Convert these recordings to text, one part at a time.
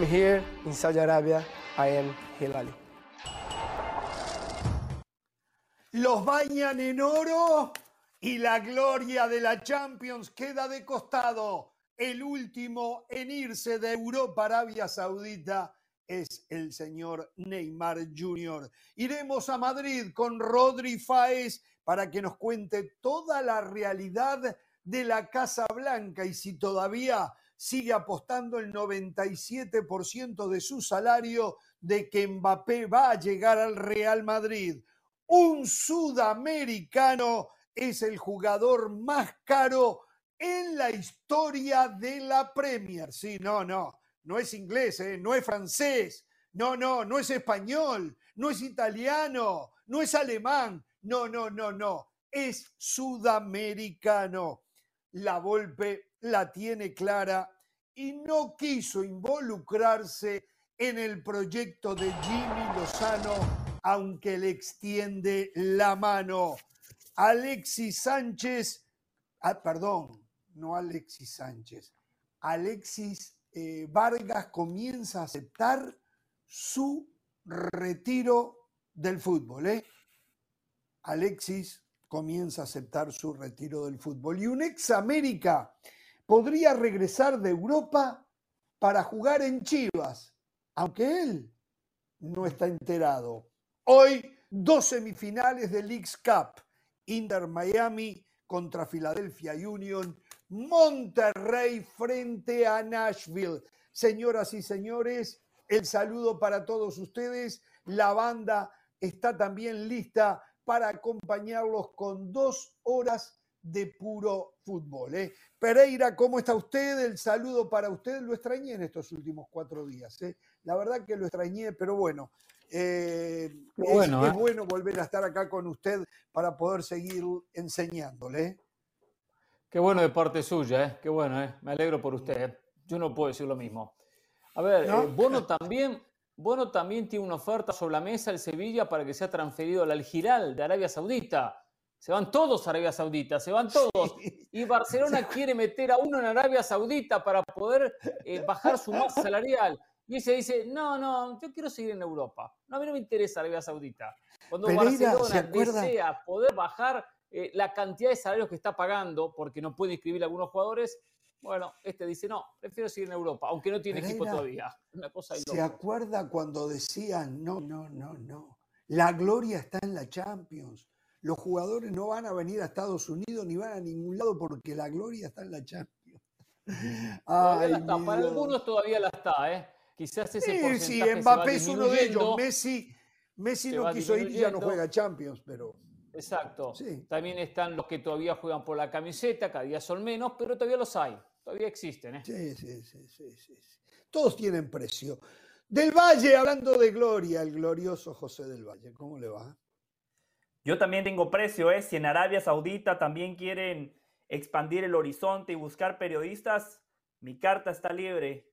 I'm here in Saudi Arabia. I am Hilali. Los bañan en oro y la gloria de la Champions queda de costado. El último en irse de Europa Arabia Saudita es el señor Neymar Jr. Iremos a Madrid con Rodri Fáez para que nos cuente toda la realidad de la Casa Blanca y si todavía sigue apostando el 97% de su salario de que Mbappé va a llegar al Real Madrid. Un sudamericano es el jugador más caro en la historia de la Premier. Sí, no, no, no es inglés, ¿eh? no es francés, no, no, no es español, no es italiano, no es alemán, no, no, no, no, es sudamericano. La Volpe la tiene clara y no quiso involucrarse en el proyecto de Jimmy Lozano, aunque le extiende la mano. Alexis Sánchez, ah, perdón, no Alexis Sánchez, Alexis eh, Vargas comienza a aceptar su retiro del fútbol. ¿eh? Alexis comienza a aceptar su retiro del fútbol. Y un ex América podría regresar de Europa para jugar en Chivas, aunque él no está enterado. Hoy, dos semifinales del Leagues Cup. Inter Miami contra Philadelphia Union, Monterrey frente a Nashville. Señoras y señores, el saludo para todos ustedes. La banda está también lista para acompañarlos con dos horas de puro fútbol. ¿eh? Pereira, ¿cómo está usted? El saludo para usted. Lo extrañé en estos últimos cuatro días. ¿eh? La verdad que lo extrañé, pero bueno, eh, bueno es, bueno volver a estar acá con usted para poder seguir enseñándole. Qué bueno de parte suya, ¿eh? qué bueno, ¿eh? me alegro por usted. Yo no puedo decir lo mismo. A ver, Bono también Bono también tiene una oferta sobre la mesa el Sevilla para que sea transferido al Al de Arabia Saudita. Se van todos a Arabia Saudita, se van todos. Y Barcelona quiere meter a uno en Arabia Saudita para poder eh, bajar su masa salarial. Y ese dice, no, no, yo quiero seguir en Europa. No, a mí no me interesa Arabia Saudita. Cuando Barcelona desea poder bajar eh, la cantidad de salarios que está pagando, porque no puede inscribir a algunos jugadores, bueno, este dice, no, prefiero seguir en Europa, aunque no tiene equipo todavía. Una cosa ¿Se acuerda cuando decían, no, no, no, no, la gloria está en la Champions? Los jugadores no van a venir a Estados Unidos ni van a ningún lado porque la gloria está en la Champions. Ay, Para algunos todavía la está, ¿eh? Quizás ese sí, sí, Mbappé es uno de ellos. Messi, Messi no quiso ir y ya no juega Champions, pero... Exacto. Sí. También están los que todavía juegan por la camiseta, cada día son menos, pero todavía los hay. Todavía existen. ¿eh? Sí, sí, sí, sí, sí, Todos tienen precio. Del Valle, hablando de gloria, el glorioso José del Valle, ¿cómo le va? Yo también tengo precio, ¿eh? Si en Arabia Saudita también quieren expandir el horizonte y buscar periodistas, mi carta está libre.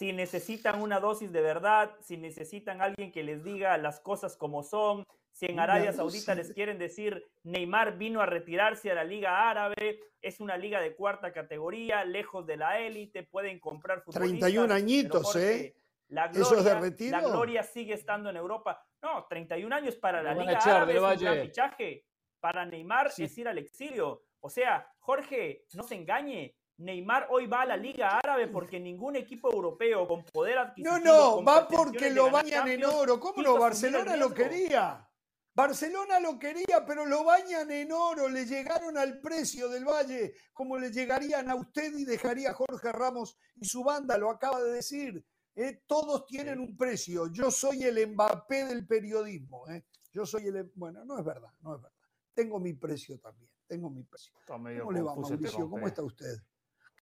Si necesitan una dosis de verdad, si necesitan alguien que les diga las cosas como son, si en Arabia Saudita les quieren decir Neymar vino a retirarse a la Liga Árabe, es una liga de cuarta categoría, lejos de la élite, pueden comprar futbolistas. 31 añitos, ¿eh? La gloria, la gloria sigue estando en Europa. No, 31 años para la Liga Árabe es un gran fichaje. Para Neymar es ir al exilio. O sea, Jorge, no se engañe. Neymar hoy va a la Liga Árabe porque ningún equipo europeo con poder adquisitivo. No, no, va porque lo bañan en oro. ¿Cómo no? Barcelona lo quería. Barcelona lo quería, pero lo bañan en oro, le llegaron al precio del Valle, como le llegarían a usted y dejaría a Jorge Ramos y su banda, lo acaba de decir. ¿eh? Todos tienen un precio. Yo soy el Mbappé del periodismo. ¿eh? Yo soy el. Em, bueno, no es verdad, no es verdad. Tengo mi precio también. Tengo mi precio. ¿Cómo le va, este Mauricio? ¿Cómo está usted?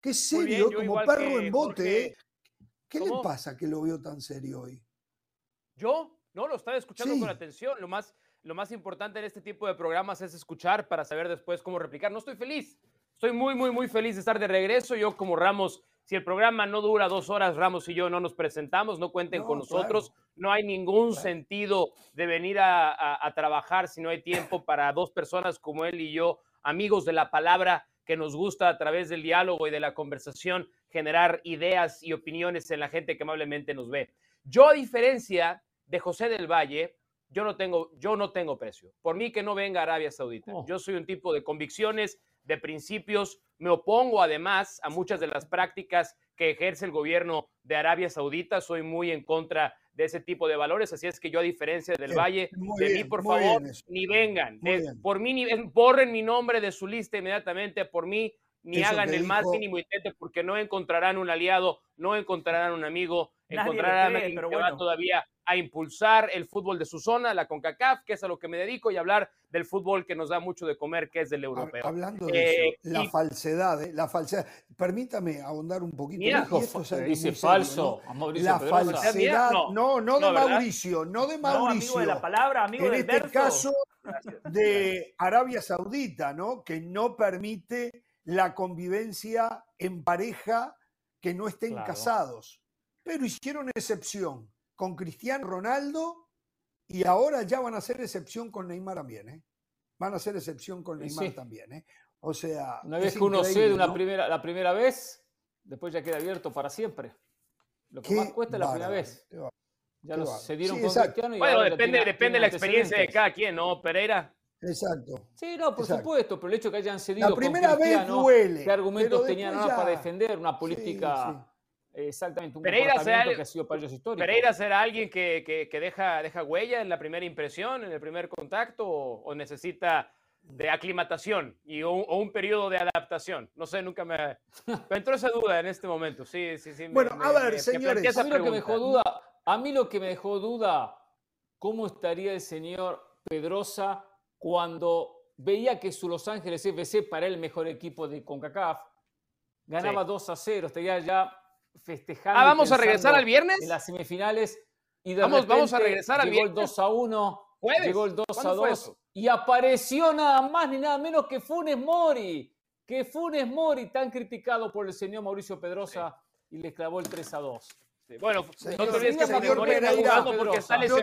Qué serio, como perro en bote. ¿eh? ¿Qué le pasa que lo veo tan serio hoy? ¿Yo? No, lo estaba escuchando con atención. Lo más lo más importante en este tipo de programas es escuchar para saber después cómo replicar. No estoy feliz, estoy muy, muy, muy feliz de estar de regreso. Yo como Ramos, si el programa no dura dos horas, Ramos y yo no nos presentamos, no cuenten con nosotros. No hay ningún sentido de venir a, a trabajar si no hay tiempo para dos personas como él y yo, amigos de la palabra que nos gusta a través del diálogo y de la conversación generar ideas y opiniones en la gente que amablemente nos ve. Yo, a diferencia de José del Valle, yo no tengo, yo no tengo precio. Por mí que no venga Arabia Saudita. Oh. Yo soy un tipo de convicciones, de principios. Me opongo además a muchas de las prácticas que ejerce el gobierno de Arabia Saudita. Soy muy en contra de ese tipo de valores. Así es que yo, a diferencia del Valle, mí, por favor, ni vengan. De- bien. por mí, ni, borren mi nombre de su lista inmediatamente. Por mí, ni Eso hagan el más dijo- mínimo intento porque no encontrarán un aliado, no encontrarán un amigo, Encontrarán a alguien pero que va bueno. todavía a impulsar el fútbol de su zona, la CONCACAF, que es a lo que me dedico, y hablar del fútbol que nos da mucho de comer, que es del europeo. Hablando de Eh, eso, la y- falsedad, ¿eh? la falsedad. Permítame ahondar un poquito. Y esto es dice serio, falso ¿no? a Mauricio La Pedrosa. falsedad, No, no, no, de. Mauricio, no de No, amigo Mauricio. de la palabra, amigo en del este verso. caso de Arabia Saudita, ¿no? Que no permite la convivencia en pareja que no estén Claro. casados. Pero hicieron excepción con Cristiano Ronaldo y ahora ya van a hacer excepción con Neymar también, ¿eh? Van a hacer excepción con Neymar sí. también, ¿eh? O sea, Una vez es que uno cede una ¿no? primera, la primera vez, después ya queda abierto para siempre. Lo que más cuesta es la primera vez. Ya lo cedieron Sí, con exacto. Cristiano y Bueno, ahora ya depende, tiene- depende de tiene la experiencia de cada quien, ¿no, Pereira? Exacto. Sí, no, por Exacto. supuesto, pero el hecho que hayan cedido La con primera vez duele. ¿qué argumentos tenían nada para ya- defender una Sí, política exactamente un Pereira comportamiento el- que ha sido para ellos histórico? ¿Pereira será alguien que, que- que deja, deja huella en la primera impresión, en el primer contacto, o, o necesita de aclimatación y un- o un periodo de adaptación? No sé, nunca me, me entró esa duda en este momento. Sí, sí, sí. Bueno, me- a ver, me- señores, A mí lo que me dejó duda, a mí lo que me dejó duda, ¿cómo estaría el señor Pedrosa cuando veía que su Los Ángeles FC para el mejor equipo de CONCACAF ganaba Sí. 2 a 0, estaría ya festejando. Ah, ¿vamos a regresar al viernes? En las semifinales y de Vamos- vamos a regresar al llegó el viernes. 2 a 1, ¿Jueves? llegó el 2 a ¿Cuándo fue 2 eso? y apareció nada más ni nada menos que Funes Mori, que Funes Mori tan criticado por el señor Mauricio Pedrosa y le clavó el 3 a 2. Bueno, Señor- no te olvides que está jugando porque está lesionado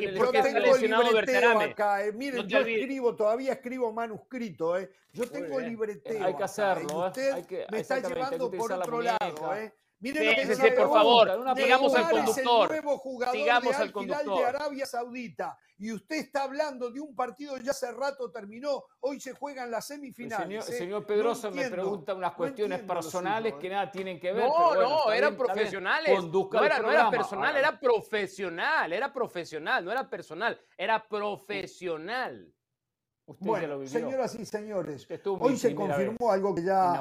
y porque está tengo lesionado libreteo Berterame. acá. eh. Miren, No te yo olvides. escribo, todavía escribo manuscrito. Eh. Yo tengo libreteo. Hay que acá, hacerlo, y ¿eh? usted Hay que- me está llevando por otro muñeca. lado. Eh. Miren Sí, lo que por favor, sigamos al es el conductor. nuevo jugador Sigamos de al conductor. de Arabia Saudita. Y usted está hablando de un partido ya hace rato terminó. Hoy se juegan las El semifinales. señor, el eh. señor No Pedrosa me entiendo, pregunta unas no cuestiones lo personales suyo, que eh. nada tienen que ver. No, pero bueno, no, eran bien, profesionales. Conduzca No era, no era personal, Ah, era profesional, era profesional, no era personal, era profesional. Usted ya lo Bueno, vivió. señoras y señores, hoy se confirmó vez. algo que ya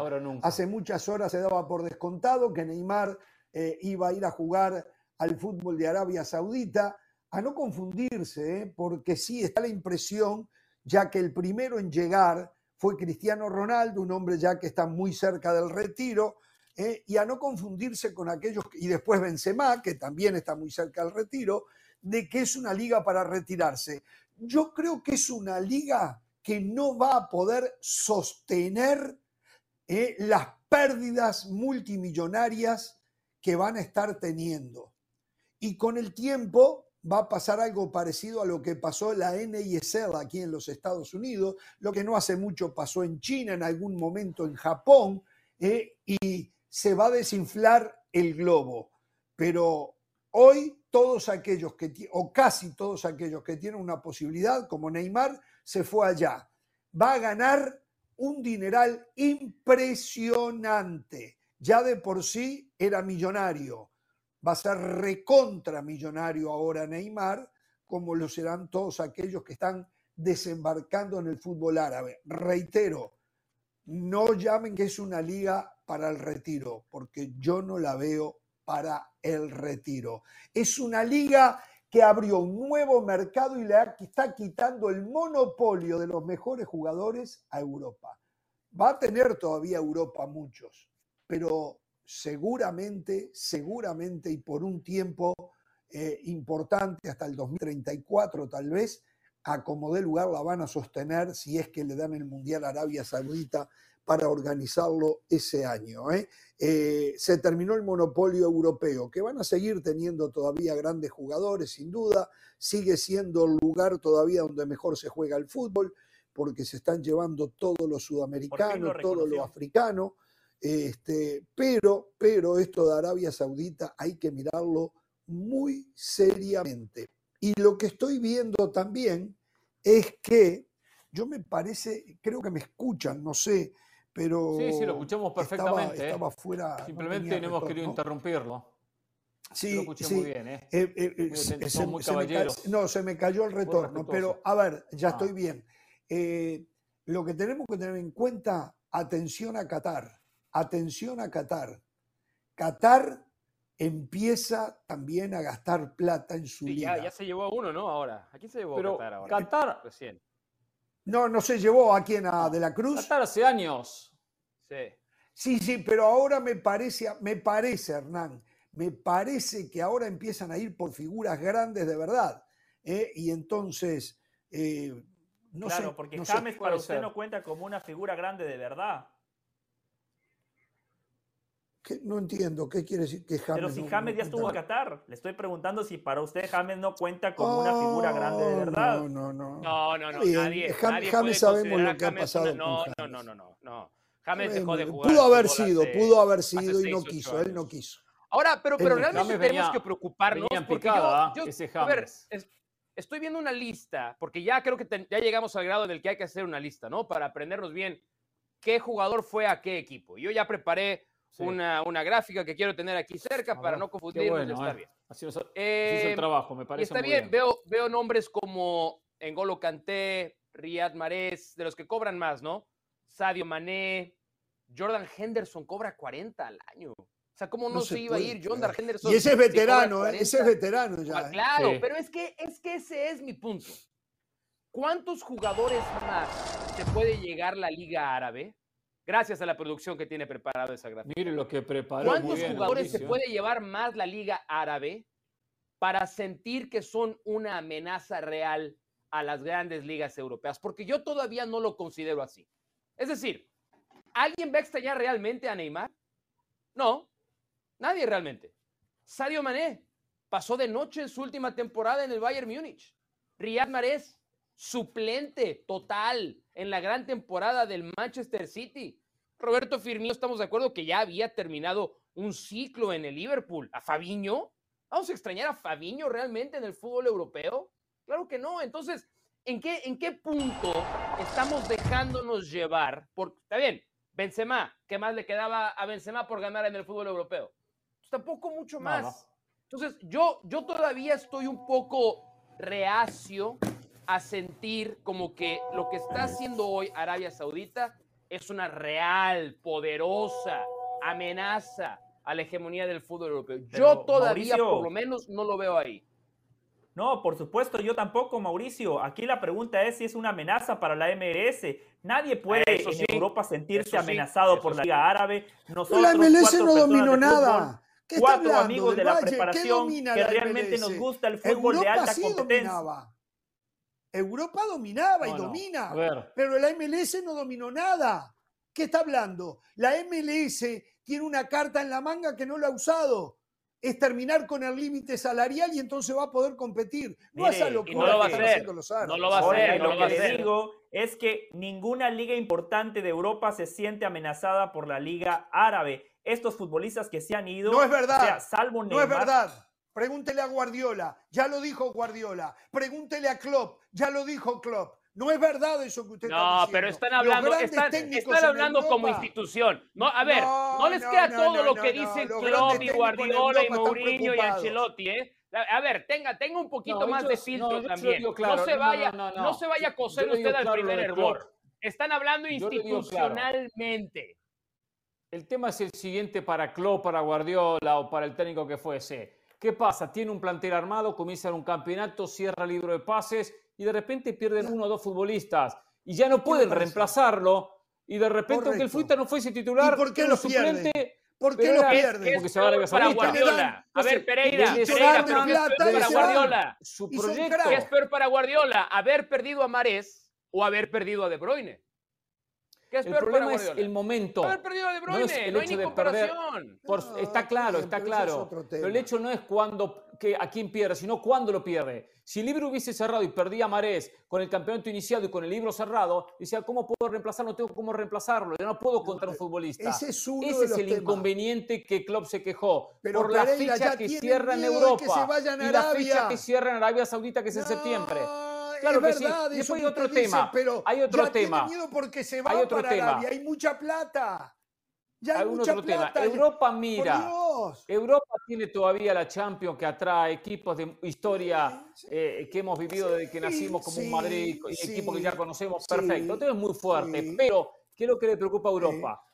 hace muchas horas se daba por descontado, que Neymar eh, iba a ir a jugar al fútbol de Arabia Saudita, a no confundirse, ¿eh? porque sí está la impresión, ya que el primero en llegar fue Cristiano Ronaldo, un hombre ya que está muy cerca del retiro, ¿eh? y a no confundirse con aquellos, y después Benzema, que también está muy cerca del retiro, de que es una liga para retirarse. Yo creo que es una liga que no va a poder sostener eh, las pérdidas multimillonarias que van a estar teniendo. Y con el tiempo va a pasar algo parecido a lo que pasó la NISL aquí en los Estados Unidos, lo que no hace mucho pasó en China, en algún momento en Japón, eh, y se va a desinflar el globo. Pero hoy todos aquellos que, o casi todos aquellos que tienen una posibilidad, como Neymar, se fue allá. Va a ganar un dineral impresionante. Ya de por sí era millonario. Va a ser recontra millonario ahora Neymar, como lo serán todos aquellos que están desembarcando en el fútbol árabe. Reitero, no llamen que es una liga para el retiro, porque yo no la veo para el retiro. Es una liga que abrió un nuevo mercado y le está quitando el monopolio de los mejores jugadores a Europa. Va a tener todavía Europa muchos, pero seguramente, seguramente y por un tiempo eh, importante, hasta el 2034 tal vez, a como dé lugar la van a sostener si es que le dan el Mundial a Arabia Saudita para organizarlo ese año. ¿eh? Eh, se terminó el monopolio europeo, que van a seguir teniendo todavía grandes jugadores, sin duda, sigue siendo el lugar todavía donde mejor se juega el fútbol, porque se están llevando todo lo sudamericano, todo lo reconoció. africano, Este, pero, pero esto de Arabia Saudita hay que mirarlo muy seriamente. Y lo que estoy viendo también es que yo me parece, creo que me escuchan, no sé, pero. Sí, sí, lo escuchamos perfectamente. ¿eh? Estaba, fuera. Simplemente no, hemos querido interrumpirlo. Sí, lo escuché sí. muy bien, ¿eh? Eh, eh, Muy eh, se- muy se me ca- caballeros. no, se me cayó el retorno, pero a ver, ya Ah. estoy bien. Eh, lo que tenemos que tener en cuenta, atención a Qatar, atención a Qatar. Qatar empieza también a gastar plata en su Sí, liga. ya, ya se llevó a uno, ¿no? Ahora. ¿A quién se llevó Pero Qatar ahora? Qatar, Recién. No, no se llevó a quién, a De la Cruz. Qatar hace años. Sí. Sí, sí, pero ahora me parece, me parece, Hernán, me parece que ahora empiezan a ir por figuras grandes de verdad. ¿eh? Y entonces, eh, no claro, sé. porque no sé. James para usted ser. no cuenta como una figura grande de verdad. ¿Qué? No entiendo, ¿qué quiere decir que James? Pero si no- James no ya estuvo en cuenta? Qatar, le estoy preguntando si para usted James no cuenta como una figura grande de Oh, verdad. No, no, no. No, no, no. Nadie, Jam- nadie James sabemos lo que ha a James pasado una- con No, James. no, no, no, no, no. James dejó de jugar. Pudo haber sido, hace- pudo haber sido y no quiso, él no quiso. Ahora, pero, pero realmente James tenemos venía- que preocuparnos porque picada, yo, yo- ese a ver, James. es- estoy viendo una lista, porque ya creo que ya llegamos al grado en el que hay que hacer una lista, ¿no? Para aprendernos bien qué jugador fue a qué equipo. Yo ya preparé Sí. una, una gráfica que quiero tener aquí cerca A para ver, no confundirnos. bueno, está ¿eh? bien. Así, nos- así Eh, hizo el trabajo, me y parece está muy bien, Veo, veo nombres como Engolo Kanté, Riyad Mahrez, de los que cobran más, ¿no? Sadio Mané, Jordan Henderson cobra 40 al año. O sea, ¿cómo no, No se, se iba a ir Jordan. Henderson? Y ese es veterano, ¿eh? ese es 40? veterano ya. ¿eh? Claro, Sí. pero es que, es que ese es mi punto. ¿Cuántos jugadores más se puede llegar la Liga Árabe? Gracias a la producción que tiene preparado esa gráfica. Mire lo que preparó. ¿Cuántos bien, jugadores se puede llevar más la Liga Árabe para sentir que son una amenaza real a las grandes ligas europeas? Porque yo todavía no lo considero así. Es decir, ¿alguien va a extrañar realmente a Neymar? No, nadie realmente. Sadio Mané pasó de noche en su última temporada en el Bayern Múnich. Riyad Mahrez, suplente total en la gran temporada del Manchester City. Roberto Firmino, estamos de acuerdo que ya había terminado un ciclo en el Liverpool. ¿A Fabiño? ¿Vamos a extrañar a Fabiño realmente en el fútbol europeo? Claro que no. Entonces, ¿en qué, en qué punto estamos dejándonos llevar? Por, está bien, Benzema, ¿qué más le quedaba a Benzema por ganar en el fútbol europeo? Pues tampoco mucho más. Entonces, yo, yo todavía estoy un poco reacio a sentir como que lo que está haciendo hoy Arabia Saudita es una real, poderosa amenaza a la hegemonía del fútbol europeo. Yo todavía, Mauricio- por lo menos, no lo veo ahí. No, por supuesto, yo tampoco, Mauricio. Aquí la pregunta es si es una amenaza para la MLS. Nadie puede Eso en sí, Europa sentirse sí, amenazado por la. Liga Árabe. Nosotros, La MLS no dominó de nada. fútbol, ¿Qué cuatro hablando amigos de la preparación que la realmente MLS? nos gusta el fútbol de Europa alta sí competencia. dominaba. Europa dominaba y No, domina. Pero la MLS no dominó nada. ¿Qué está hablando? La MLS tiene una carta en la manga que no la ha usado. Es terminar con el límite salarial y entonces va a poder competir. No Mire, es a lo que no lo va a hacer. haciendo los. No lo va a hacer, no lo lo va a que le digo es que ninguna liga importante de Europa se siente amenazada por la Liga Árabe. Estos futbolistas que se han ido, No es verdad. o sea, salvo No es Neymar, verdad. Pregúntele a Guardiola, ya lo dijo Guardiola. Pregúntele a Klopp, ya lo dijo Klopp. No es verdad eso que usted está No, diciendo. pero están hablando, están, están como institución. No, a ver, no, No, les no, queda no, todo no, lo no, que no, dicen Klopp y Guardiola y Mourinho y. Ancelotti, ¿eh? A ver, tenga, tenga un poquito No, más de no, filtro también. claro, no se no, vaya, no, no, no. se vaya a coser usted al claro primer. Klopp. Están hablando Yo claro. institucionalmente. El tema es el siguiente para Klopp, para Guardiola o para el técnico que fuese. ¿Qué pasa? Tiene un plantel armado, comienza un campeonato, cierra el libro de pases y de repente pierden uno o dos futbolistas y ya no pueden reemplazarlo y de repente aunque el. Fuita no fuese titular, ¿Y por qué lo suplente? ¿Por qué lo Porque se va a Arabia para. Guardiola? A ver, Pereira, Pereira, dan pero ¿qué es plata peor y para. Guardiola? Su proyecto. cracks. ¿Qué es peor para Guardiola? ¿Haber perdido a Marés o haber perdido a De Bruyne? ¿Qué es el peor problema para es el momento. Haber perdido a De No es el no hay hecho ni de perder. comparación. Por- No, está claro, está pero ese es claro. Pero el hecho no es cuando que a quién pierde, sino cuándo lo pierde. Si el libro hubiese cerrado y perdía Marés con el campeonato iniciado y con el libro cerrado, decía, ¿cómo puedo reemplazarlo? No tengo cómo reemplazarlo. Yo no puedo contra un futbolista. Ese es uno Ese de es los el temas. inconveniente que Klopp se quejó Pero por la fecha que cierra en Europa que se vayan a y la fecha que cierra en Arabia Saudita, que es en septiembre. Claro es que sí. verdad, Después hay otro tema, pero hay otro ya tiene tema. miedo porque se va Hay otro para tema. Arabia, hay mucha plata. Ya hay Hay mucha otro tema. plata. Europa mira. Europa tiene todavía la Champions que atrae equipos de historia eh, que hemos vivido desde que nacimos como un Madrid, y equipos que ya conocemos perfecto. Entonces es muy fuerte. Pero, ¿qué es lo que le preocupa a Europa?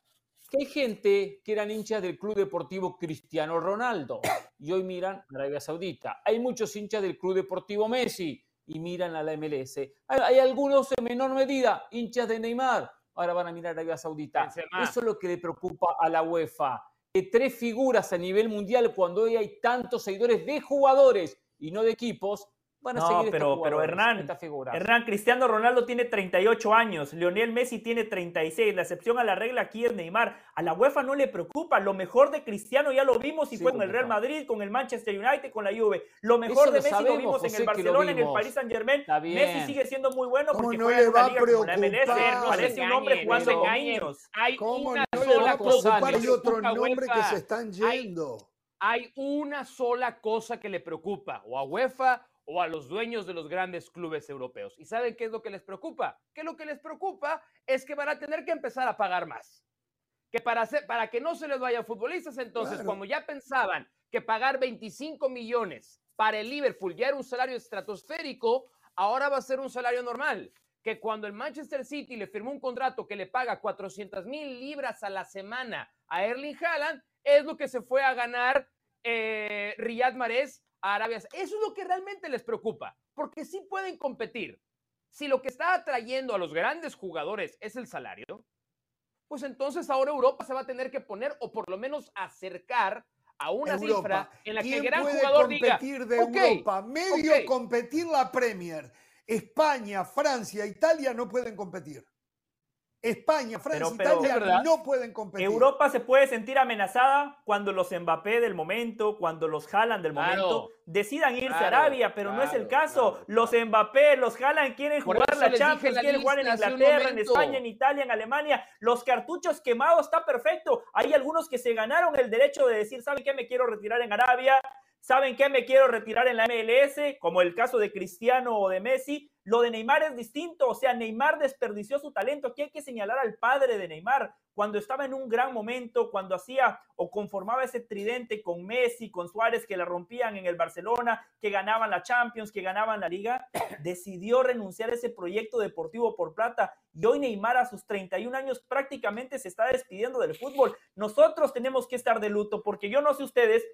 Que hay gente que eran hinchas del Club Deportivo Cristiano Ronaldo y hoy miran Arabia Saudita. Hay muchos hinchas del Club Deportivo Messi y miran a la MLS. Hay, hay algunos en menor medida hinchas de Neymar. Ahora van a mirar a Arabia Saudita. Benzema. Eso es lo que le preocupa a la UEFA. Que tres figuras a nivel mundial, cuando hoy hay tantos seguidores de jugadores y no de equipos, van a No, seguir pero, pero Hernán. Hernán, Cristiano Ronaldo tiene 38 años, Lionel Messi tiene 36, la excepción a la regla aquí es Neymar. A la UEFA no le preocupa, lo mejor de Cristiano ya lo vimos y Sí, fue con el Real. Madrid, con el Manchester United, con la Juve. Lo mejor Eso de lo Messi lo vimos en José, el Barcelona, en el. Paris Saint Germain. Está Messi sigue siendo muy bueno ¿Cómo porque no juega le en una va a liga como la MLS, preocupar? parece un hombre jugando con niños. Hay ¿Cómo una no le va sola a cosa preocupar? le otros preocupa a nombres que se están Hay- yendo. Hay una sola cosa que le preocupa, o a UEFA o a los dueños de los grandes clubes europeos. ¿Y saben qué es lo que les preocupa? Que lo que les preocupa es que van a tener que empezar a pagar más. Que para, hacer- para que no se les vayan futbolistas, entonces, Claro. como ya pensaban que pagar 25 millones para el Liverpool ya era un salario estratosférico, ahora va a ser un salario normal. Que cuando el Manchester City le firmó un contrato que le paga 400 mil libras a la semana a Erling Haaland, es lo que se fue a ganar eh, Riyad Mahrez a Arabia. Eso es lo que realmente les preocupa, porque sí pueden competir. Si lo que está atrayendo a los grandes jugadores es el salario, pues entonces ahora Europa se va a tener que poner o por lo menos acercar a una Europa. cifra en la que el ¿Quién gran puede jugador diga, competir de "Ok, Europa? Medio ok". competir la Premier. España, Francia, Italia no pueden competir. España, Francia, Pero- pero- Italia no pueden competir. Europa se puede sentir amenazada cuando los Mbappé del momento, cuando los Haaland del Claro. momento decidan irse Claro, a Arabia, pero no es el caso. claro, los. Mbappé, los Haaland quieren Por jugar la Champions, la quieren jugar en Inglaterra, en. España, en Italia, en Alemania. Los cartuchos quemados está perfecto. Hay algunos que se ganaron el derecho de decir, ¿saben qué? Me quiero retirar en Arabia. ¿Saben qué? Me quiero retirar en la MLS, como el caso de Cristiano o de Messi. Lo de Neymar es distinto, o sea, Neymar desperdició su talento. Aquí hay que señalar al padre de Neymar cuando estaba en un gran momento, cuando hacía o conformaba ese tridente con Messi, con Suárez, que la rompían en el Barcelona, que ganaban la Champions, que ganaban la Liga, decidió renunciar a ese proyecto deportivo por plata. Y hoy Neymar a sus 31 años prácticamente se está despidiendo del fútbol. Nosotros tenemos que estar de luto porque yo no sé ustedes,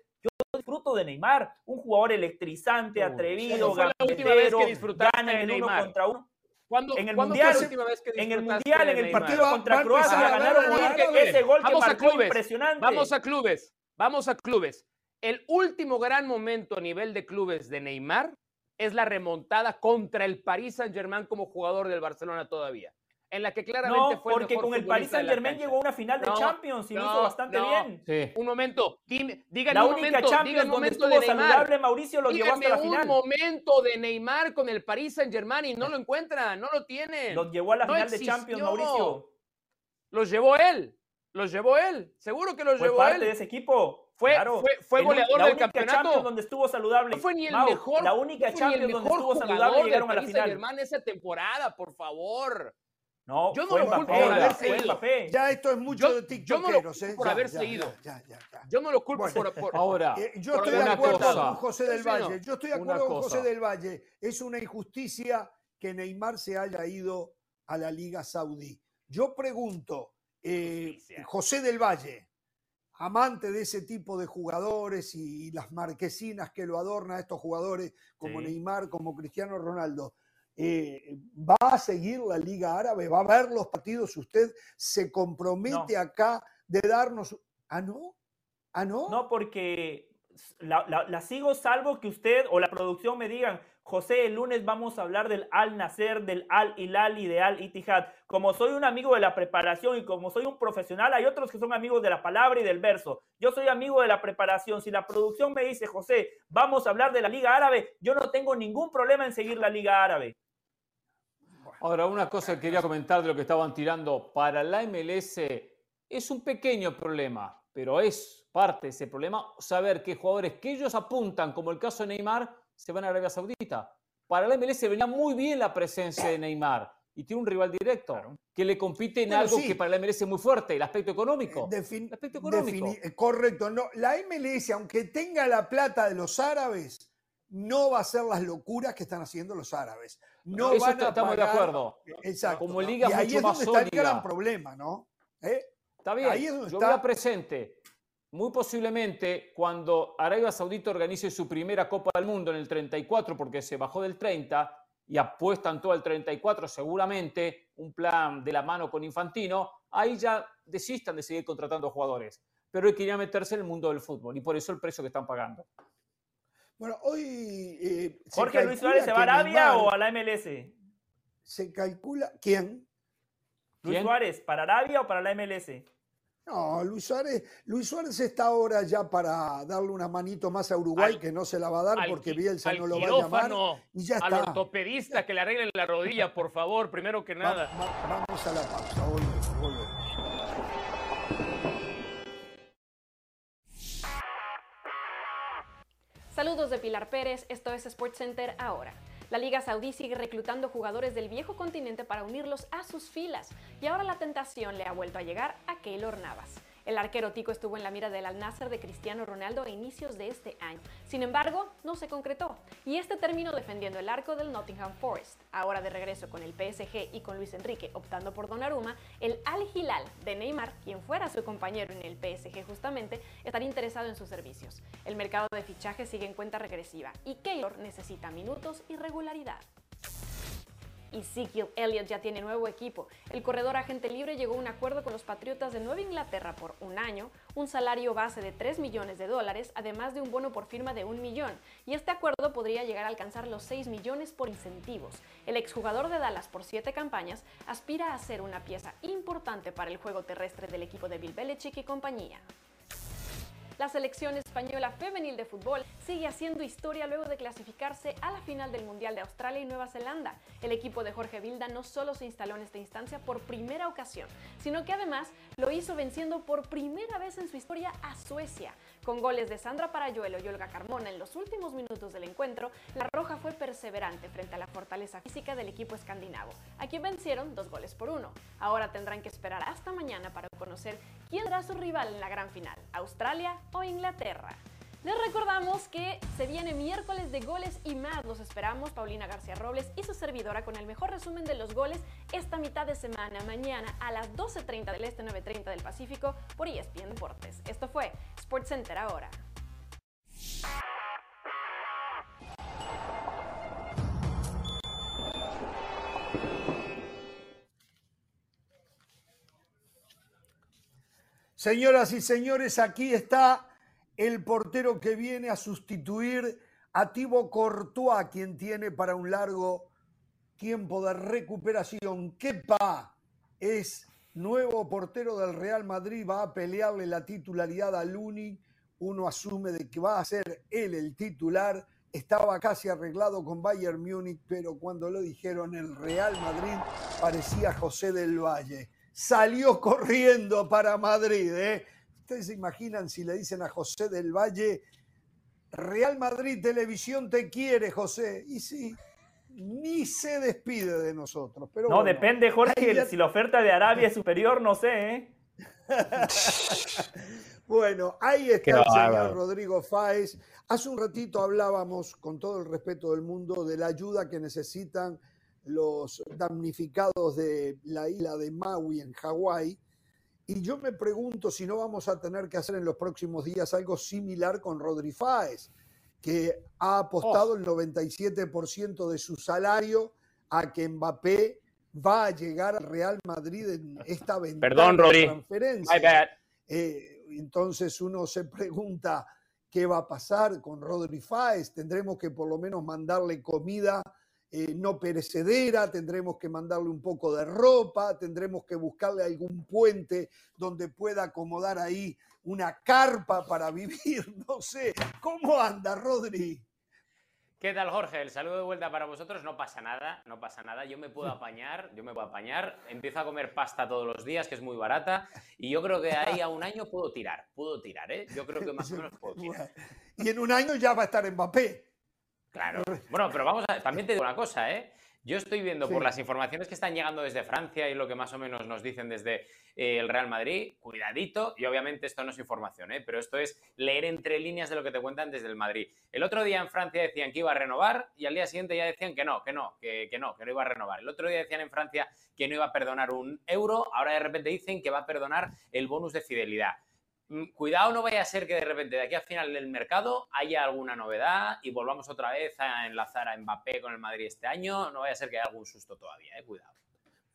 disfruto de Neymar, un jugador electrizante, atrevido, ¿cuándo fue la última vez que disfrutaste gana en el uno Neymar? contra uno. ¿Cuándo, En el ¿cuándo Mundial, fue la última vez que En el Mundial, en el partido Va- contra va empezar Croacia, ganaron ganar un- a Árabe. ese gol que Vamos a marcó clubes, impresionante. Vamos a clubes, vamos a clubes. El último gran momento a nivel de clubes de Neymar es la remontada contra el Paris Saint-Germain como jugador del Barcelona todavía, en la que claramente No, fue el porque mejor con el Paris Saint Germain llegó a una final de No, Champions y lo hizo bastante no. bien. Sí. Un momento, dime, digan La un única momento, Champions un donde estuvo de Neymar. saludable Mauricio lo llevó hasta Díganme la un final. momento de Neymar con el Paris Saint-Germain y no lo encuentran, no lo tienen. Los llevó a la No final de Champions. Mauricio. Los llevó él, los llevó él, seguro que los Fue llevó parte él. de ese equipo. Fue- Claro. fue- fue goleador la del única campeonato. Champions donde estuvo saludable. No fue ni el Mau, mejor, La única Champions donde estuvo saludable llegaron a la final. Esa temporada, por favor. No, Yo no fue lo culpo por haberse ido. Ya esto es mucho Yo- de yo no lo tiktokeros, ¿eh? culpo por Ya, haberse ya, ido. Ya, ya, ya. Yo no lo culpo Bueno, por, por- Ahora, Eh, yo Por estoy de una acuerdo cosa. con José del. Valle. Yo estoy de acuerdo con José del Valle. Es una injusticia que Neymar se haya ido a la Liga Saudí. Yo pregunto, eh. José del Valle, amante de ese tipo de jugadores y, las marquesinas que lo adornan a estos jugadores como Sí. Neymar, como Cristiano Ronaldo. Eh, ¿Va a seguir la Liga Árabe? ¿Va a ver los partidos? ¿Usted se compromete acá de darnos... ¿Ah, no? ¿Ah, no? No, porque la, la- la sigo salvo que usted o la producción me digan, José, el lunes vamos a hablar del Al Nacer, del Al Hilal y de Al Ittihad. Como soy un amigo de la preparación y como soy un profesional, hay otros que son amigos de la palabra y del verso. Yo soy amigo de la preparación. Si la producción me dice, José, vamos a hablar de la Liga Árabe, yo no tengo ningún problema en seguir la Liga Árabe. Ahora, una cosa que quería comentar de lo que estaban tirando. Para la MLS es un pequeño problema, pero es parte de ese problema saber qué jugadores que ellos apuntan, como el caso de Neymar, se van a Arabia Saudita. Para la MLS venía muy bien la presencia de Neymar y tiene un rival directo que le compite en algo que para la MLS es muy fuerte, el aspecto económico. Eh, el aspecto económico. Eh, correcto. No, la MLS, aunque tenga la plata de los árabes, no va a hacer las locuras que están haciendo los árabes. No Eso van a estamos de acuerdo. Exacto. Como liga y ahí mucho es más donde está sólida. el gran problema, ¿no? ¿Eh? Está bien. Ahí es donde Yo está- voy a presente. Muy posiblemente cuando Arabia Saudita organice su primera Copa del Mundo en el 34, porque se bajó del 30 y apuestan todo al 34, seguramente un plan de la mano con Infantino, ahí ya desistan de seguir contratando jugadores. Pero hay que ir a meterse en el mundo del fútbol y por eso el precio que están pagando. Bueno, hoy. eh, Jorge Luis Suárez se va a Arabia Neymar- o a la MLS? Se calcula. ¿Quién? Luis ¿Quién? Suárez, ¿para Arabia o para la MLS? No, Luis Suárez, Luis Suárez está ahora ya para darle una manito más a Uruguay, Al- que no se la va a dar Al porque Bielsa al no lo va a llamar. quirófano, Y ya Al está. ortopedista que le arreglen la rodilla, por favor, primero que nada. va- vamos a la pausa, volvemos, Saludos de Pilar Pérez, esto es SportsCenter ahora. La Liga Saudí sigue reclutando jugadores del viejo continente para unirlos a sus filas y ahora la tentación le ha vuelto a llegar a Keylor Navas. El arquero tico estuvo en la mira del Al Nasser de Cristiano Ronaldo a inicios de este año. Sin embargo, no se concretó y este terminó defendiendo el arco del Nottingham Forest. Ahora de regreso con el PSG y con Luis Enrique optando por Donnarumma, el Al Hilal de Neymar, quien fuera su compañero en el PSG justamente, estaría interesado en sus servicios. El mercado de fichajes sigue en cuenta regresiva y Keylor necesita minutos y regularidad. Ezekiel Elliott ya tiene nuevo equipo. El corredor agente libre llegó a un acuerdo con los Patriotas de Nueva Inglaterra por un año, un salario base de 3 millones de dólares, además de un bono por firma de un millón. Y este acuerdo podría llegar a alcanzar los 6 millones por incentivos. El exjugador de Dallas por 7 campañas aspira a ser una pieza importante para el juego terrestre del equipo de Bill Belichick y compañía. La selección española femenil de fútbol sigue haciendo historia luego de clasificarse a la final del Mundial de Australia y Nueva Zelanda. El equipo de Jorge Vilda no solo se instaló en esta instancia por primera ocasión, sino que además lo hizo venciendo por primera vez en su historia a Suecia. Con goles de Sandra Parayuelo y Olga Carmona en los últimos minutos del encuentro, la Roja fue perseverante frente a la fortaleza física del equipo escandinavo, a quien vencieron dos goles por uno. Ahora tendrán que esperar hasta mañana para conocer quién será su rival en la gran final, Australia o Inglaterra. Les recordamos que se viene miércoles de goles y más. Los esperamos, Paulina García Robles y su servidora, con el mejor resumen de los goles esta mitad de semana, mañana a las 12.30 del Este, 9.30 del Pacífico, por ESPN Deportes. Esto fue SportsCenter ahora. Señoras y señores, aquí está el portero que viene a sustituir a Thibaut Courtois, quien tiene para un largo tiempo de recuperación. Kepa es nuevo portero del Real Madrid, va a pelearle la titularidad a Luni. Uno asume de que va a ser él el titular. Estaba casi arreglado con Bayern Múnich, pero cuando lo dijeron el Real Madrid parecía José del Valle. Salió corriendo para Madrid. ¿eh? Ustedes se imaginan si le dicen a José del Valle, Real Madrid Televisión te quiere, José. Y sí, ni se despide de nosotros. Pero No, bueno, depende, Jorge. ya- Si la oferta de Arabia es superior, no sé, ¿eh? Bueno, ahí está Qué el señor bárbaro. Rodrigo Fáez. Hace un ratito hablábamos, con todo el respeto del mundo, de la ayuda que necesitan los damnificados de la isla de Maui en Hawái. Y yo me pregunto si no vamos a tener que hacer en los próximos días algo similar con Rodri Fáez, que ha apostado el 97% de su salario a que Mbappé va a llegar al Real Madrid en esta ventana Perdón, de Rodri. transferencia. My bad. Eh, entonces uno se pregunta qué va a pasar con Rodri Fáez, tendremos que por lo menos mandarle comida eh, no perecedera, tendremos que mandarle un poco de ropa, tendremos que buscarle algún puente donde pueda acomodar ahí una carpa para vivir, no sé. ¿Cómo anda, Rodri? ¿Qué tal, Jorge? El saludo de vuelta para vosotros. No pasa nada, no pasa nada. Yo me puedo apañar, yo me puedo apañar. Empiezo a comer pasta todos los días, que es muy barata. Y yo creo que ahí a un año puedo tirar, puedo tirar, ¿eh? Yo creo que más o menos puedo tirar. Y en un año ya va a estar Mbappé. Claro. Bueno, pero vamos a. También te digo una cosa, ¿eh? Yo estoy viendo por las informaciones que están llegando desde Francia y lo que más o menos nos dicen desde eh, el Real Madrid, cuidadito, y obviamente esto no es información, ¿eh? pero esto es leer entre líneas de lo que te cuentan desde el Madrid. El otro día en Francia decían que iba a renovar y al día siguiente ya decían que no, que no, que, que no, que no iba a renovar. El otro día decían en Francia que no iba a perdonar un euro, ahora de repente dicen que va a perdonar el bonus de fidelidad. Mm, cuidado, no vaya a ser que de repente de aquí al final del mercado haya alguna novedad y volvamos otra vez a enlazar a Mbappé con el Madrid este año. No vaya a ser que haya algún susto todavía, eh, cuidado.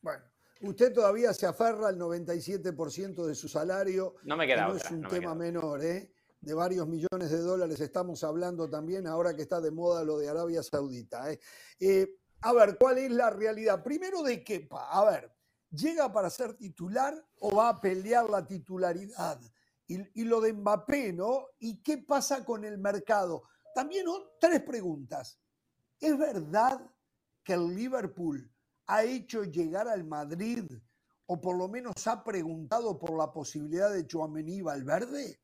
Bueno, usted todavía se aferra al 97% de su salario. No me queda no es un tema menor, ¿eh? De varios millones de dólares estamos hablando también ahora que está de moda lo de Arabia Saudita. ¿eh? Eh, a ver, ¿cuál es la realidad? Primero de Kepa. A ver, ¿llega para ser titular o va a pelear la titularidad? Y, lo de Mbappé, ¿no? ¿Y qué pasa con el mercado? También tres preguntas. ¿Es verdad que el Liverpool ha hecho llegar al Madrid o por lo menos ha preguntado por la posibilidad de Chouameni Valverde?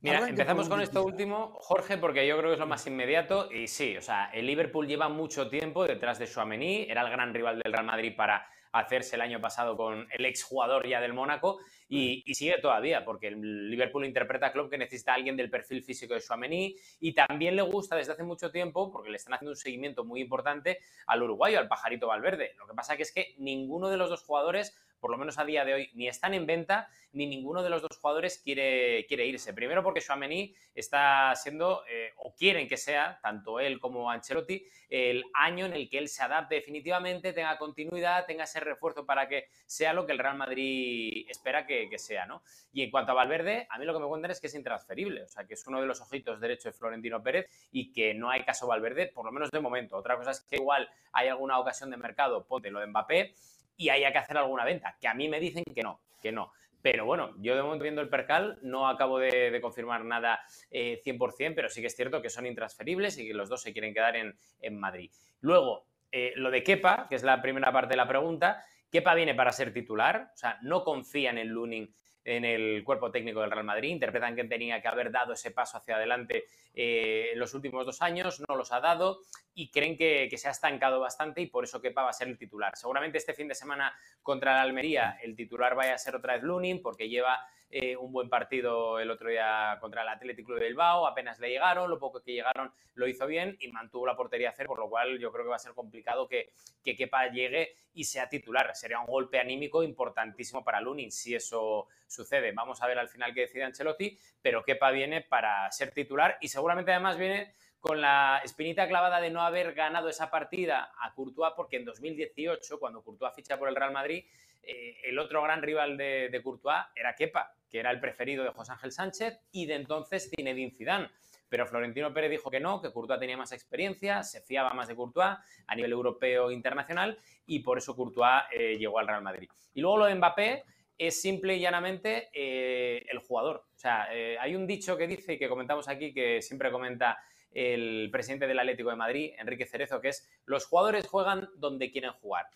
Mira, empezamos con esto último, Jorge, porque yo creo que es lo más inmediato. Y sí, o sea, el Liverpool lleva mucho tiempo detrás de Chouameni, era el gran rival del Real Madrid para hacerse el año pasado con el exjugador ya del Mónaco y, sigue todavía, porque el Liverpool interpreta a Klopp que necesita a alguien del perfil físico de Suamení y también le gusta desde hace mucho tiempo, porque le están haciendo un seguimiento muy importante al uruguayo, al pajarito Valverde. Lo que pasa que es que ninguno de los dos jugadores por lo menos a día de hoy, ni están en venta, ni ninguno de los dos jugadores quiere, quiere irse. Primero porque Chouameni está siendo, eh, o quieren que sea, tanto él como Ancelotti, el año en el que él se adapte definitivamente, tenga continuidad, tenga ese refuerzo para que sea lo que el Real Madrid espera que, sea, ¿no? Y en cuanto a Valverde, a mí lo que me cuentan es que es intransferible, o sea, que es uno de los ojitos derechos de Florentino Pérez y que no hay caso Valverde, por lo menos de momento. Otra cosa es que igual hay alguna ocasión de mercado, ponte lo de Mbappé, y haya que hacer alguna venta, que a mí me dicen que no, que no. Pero bueno, yo de momento viendo el percal no acabo de, confirmar nada 100%, eh, pero sí que es cierto que son intransferibles y que los dos se quieren quedar en, Madrid. Luego, eh, lo de Kepa, que es la primera parte de la pregunta, Kepa viene para ser titular, o sea, no confía en Lunin en el cuerpo técnico del Real Madrid. Interpretan que tenía que haber dado ese paso hacia adelante eh, en los últimos dos años, no los ha dado y creen que, se ha estancado bastante y por eso Kepa va a ser el titular. Seguramente este fin de semana contra la Almería el titular vaya a ser otra vez Lunin porque lleva eh, un buen partido el otro día contra el Atlético de Bilbao, apenas le llegaron, lo poco que llegaron lo hizo bien y mantuvo la portería a cero, por lo cual yo creo que va a ser complicado que, que Kepa llegue y sea titular. Sería un golpe anímico importantísimo para Lunin si eso sucede. Vamos a ver al final qué decide Ancelotti, pero Kepa viene para ser titular y seguramente además viene con la espinita clavada de no haber ganado esa partida a Courtois, porque en 2018, cuando Courtois ficha por el Real Madrid, eh, el otro gran rival de, de, Courtois era Kepa, que era el preferido de José Ángel Sánchez y de entonces Zinedine Zidane. Pero Florentino Pérez dijo que no, que Courtois tenía más experiencia, se fiaba más de Courtois a nivel europeo e internacional y por eso Courtois eh, llegó al Real Madrid. Y luego lo de Mbappé es simple y llanamente eh, el jugador. O sea, hay un dicho que dice y que comentamos aquí que siempre comenta el presidente del Atlético de Madrid, Enrique Cerezo, que es los jugadores juegan donde quieren jugar.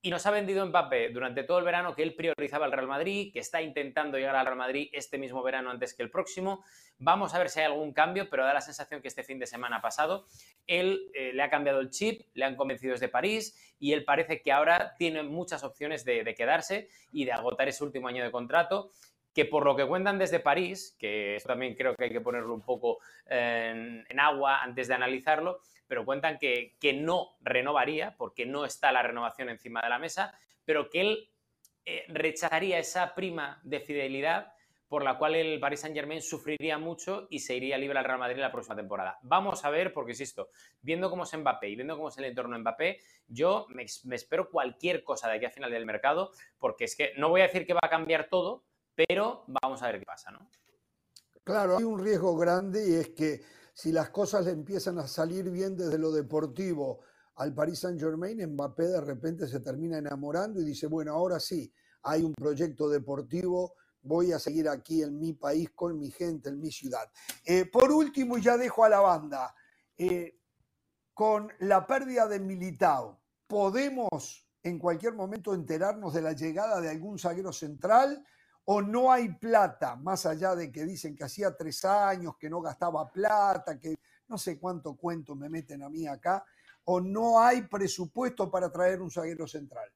Y nos ha vendido Mbappé durante todo el verano que él priorizaba el Real Madrid, que está intentando llegar al Real Madrid este mismo verano antes que el próximo. Vamos a ver si hay algún cambio, pero da la sensación que este fin de semana pasado él eh, le ha cambiado el chip, le han convencido desde París y él parece que ahora tiene muchas opciones de, quedarse y de agotar ese último año de contrato que por lo que cuentan desde París, que eso también creo que hay que ponerlo un poco en, agua antes de analizarlo, pero cuentan que, que, no renovaría, porque no está la renovación encima de la mesa, pero que él eh, rechazaría esa prima de fidelidad por la cual el Paris Saint Germain sufriría mucho y se iría libre al Real Madrid la próxima temporada. Vamos a ver, porque insisto, viendo cómo es Mbappé y viendo cómo es el entorno Mbappé, yo me, me espero cualquier cosa de aquí a final del mercado, porque es que no voy a decir que va a cambiar todo, pero vamos a ver qué pasa, ¿no? Claro, hay un riesgo grande y es que si las cosas le empiezan a salir bien desde lo deportivo al Paris Saint Germain, Mbappé de repente se termina enamorando y dice, bueno, ahora sí, hay un proyecto deportivo, voy a seguir aquí en mi país, con mi gente, en mi ciudad. Eh, por último, y ya dejo a la banda, eh, con la pérdida de Militao, ¿podemos en cualquier momento enterarnos de la llegada de algún zaguero central? ¿O no hay plata, más allá de que dicen que hacía tres años que no gastaba plata, que no sé cuánto cuento me meten a mí acá? ¿O no hay presupuesto para traer un zaguero central?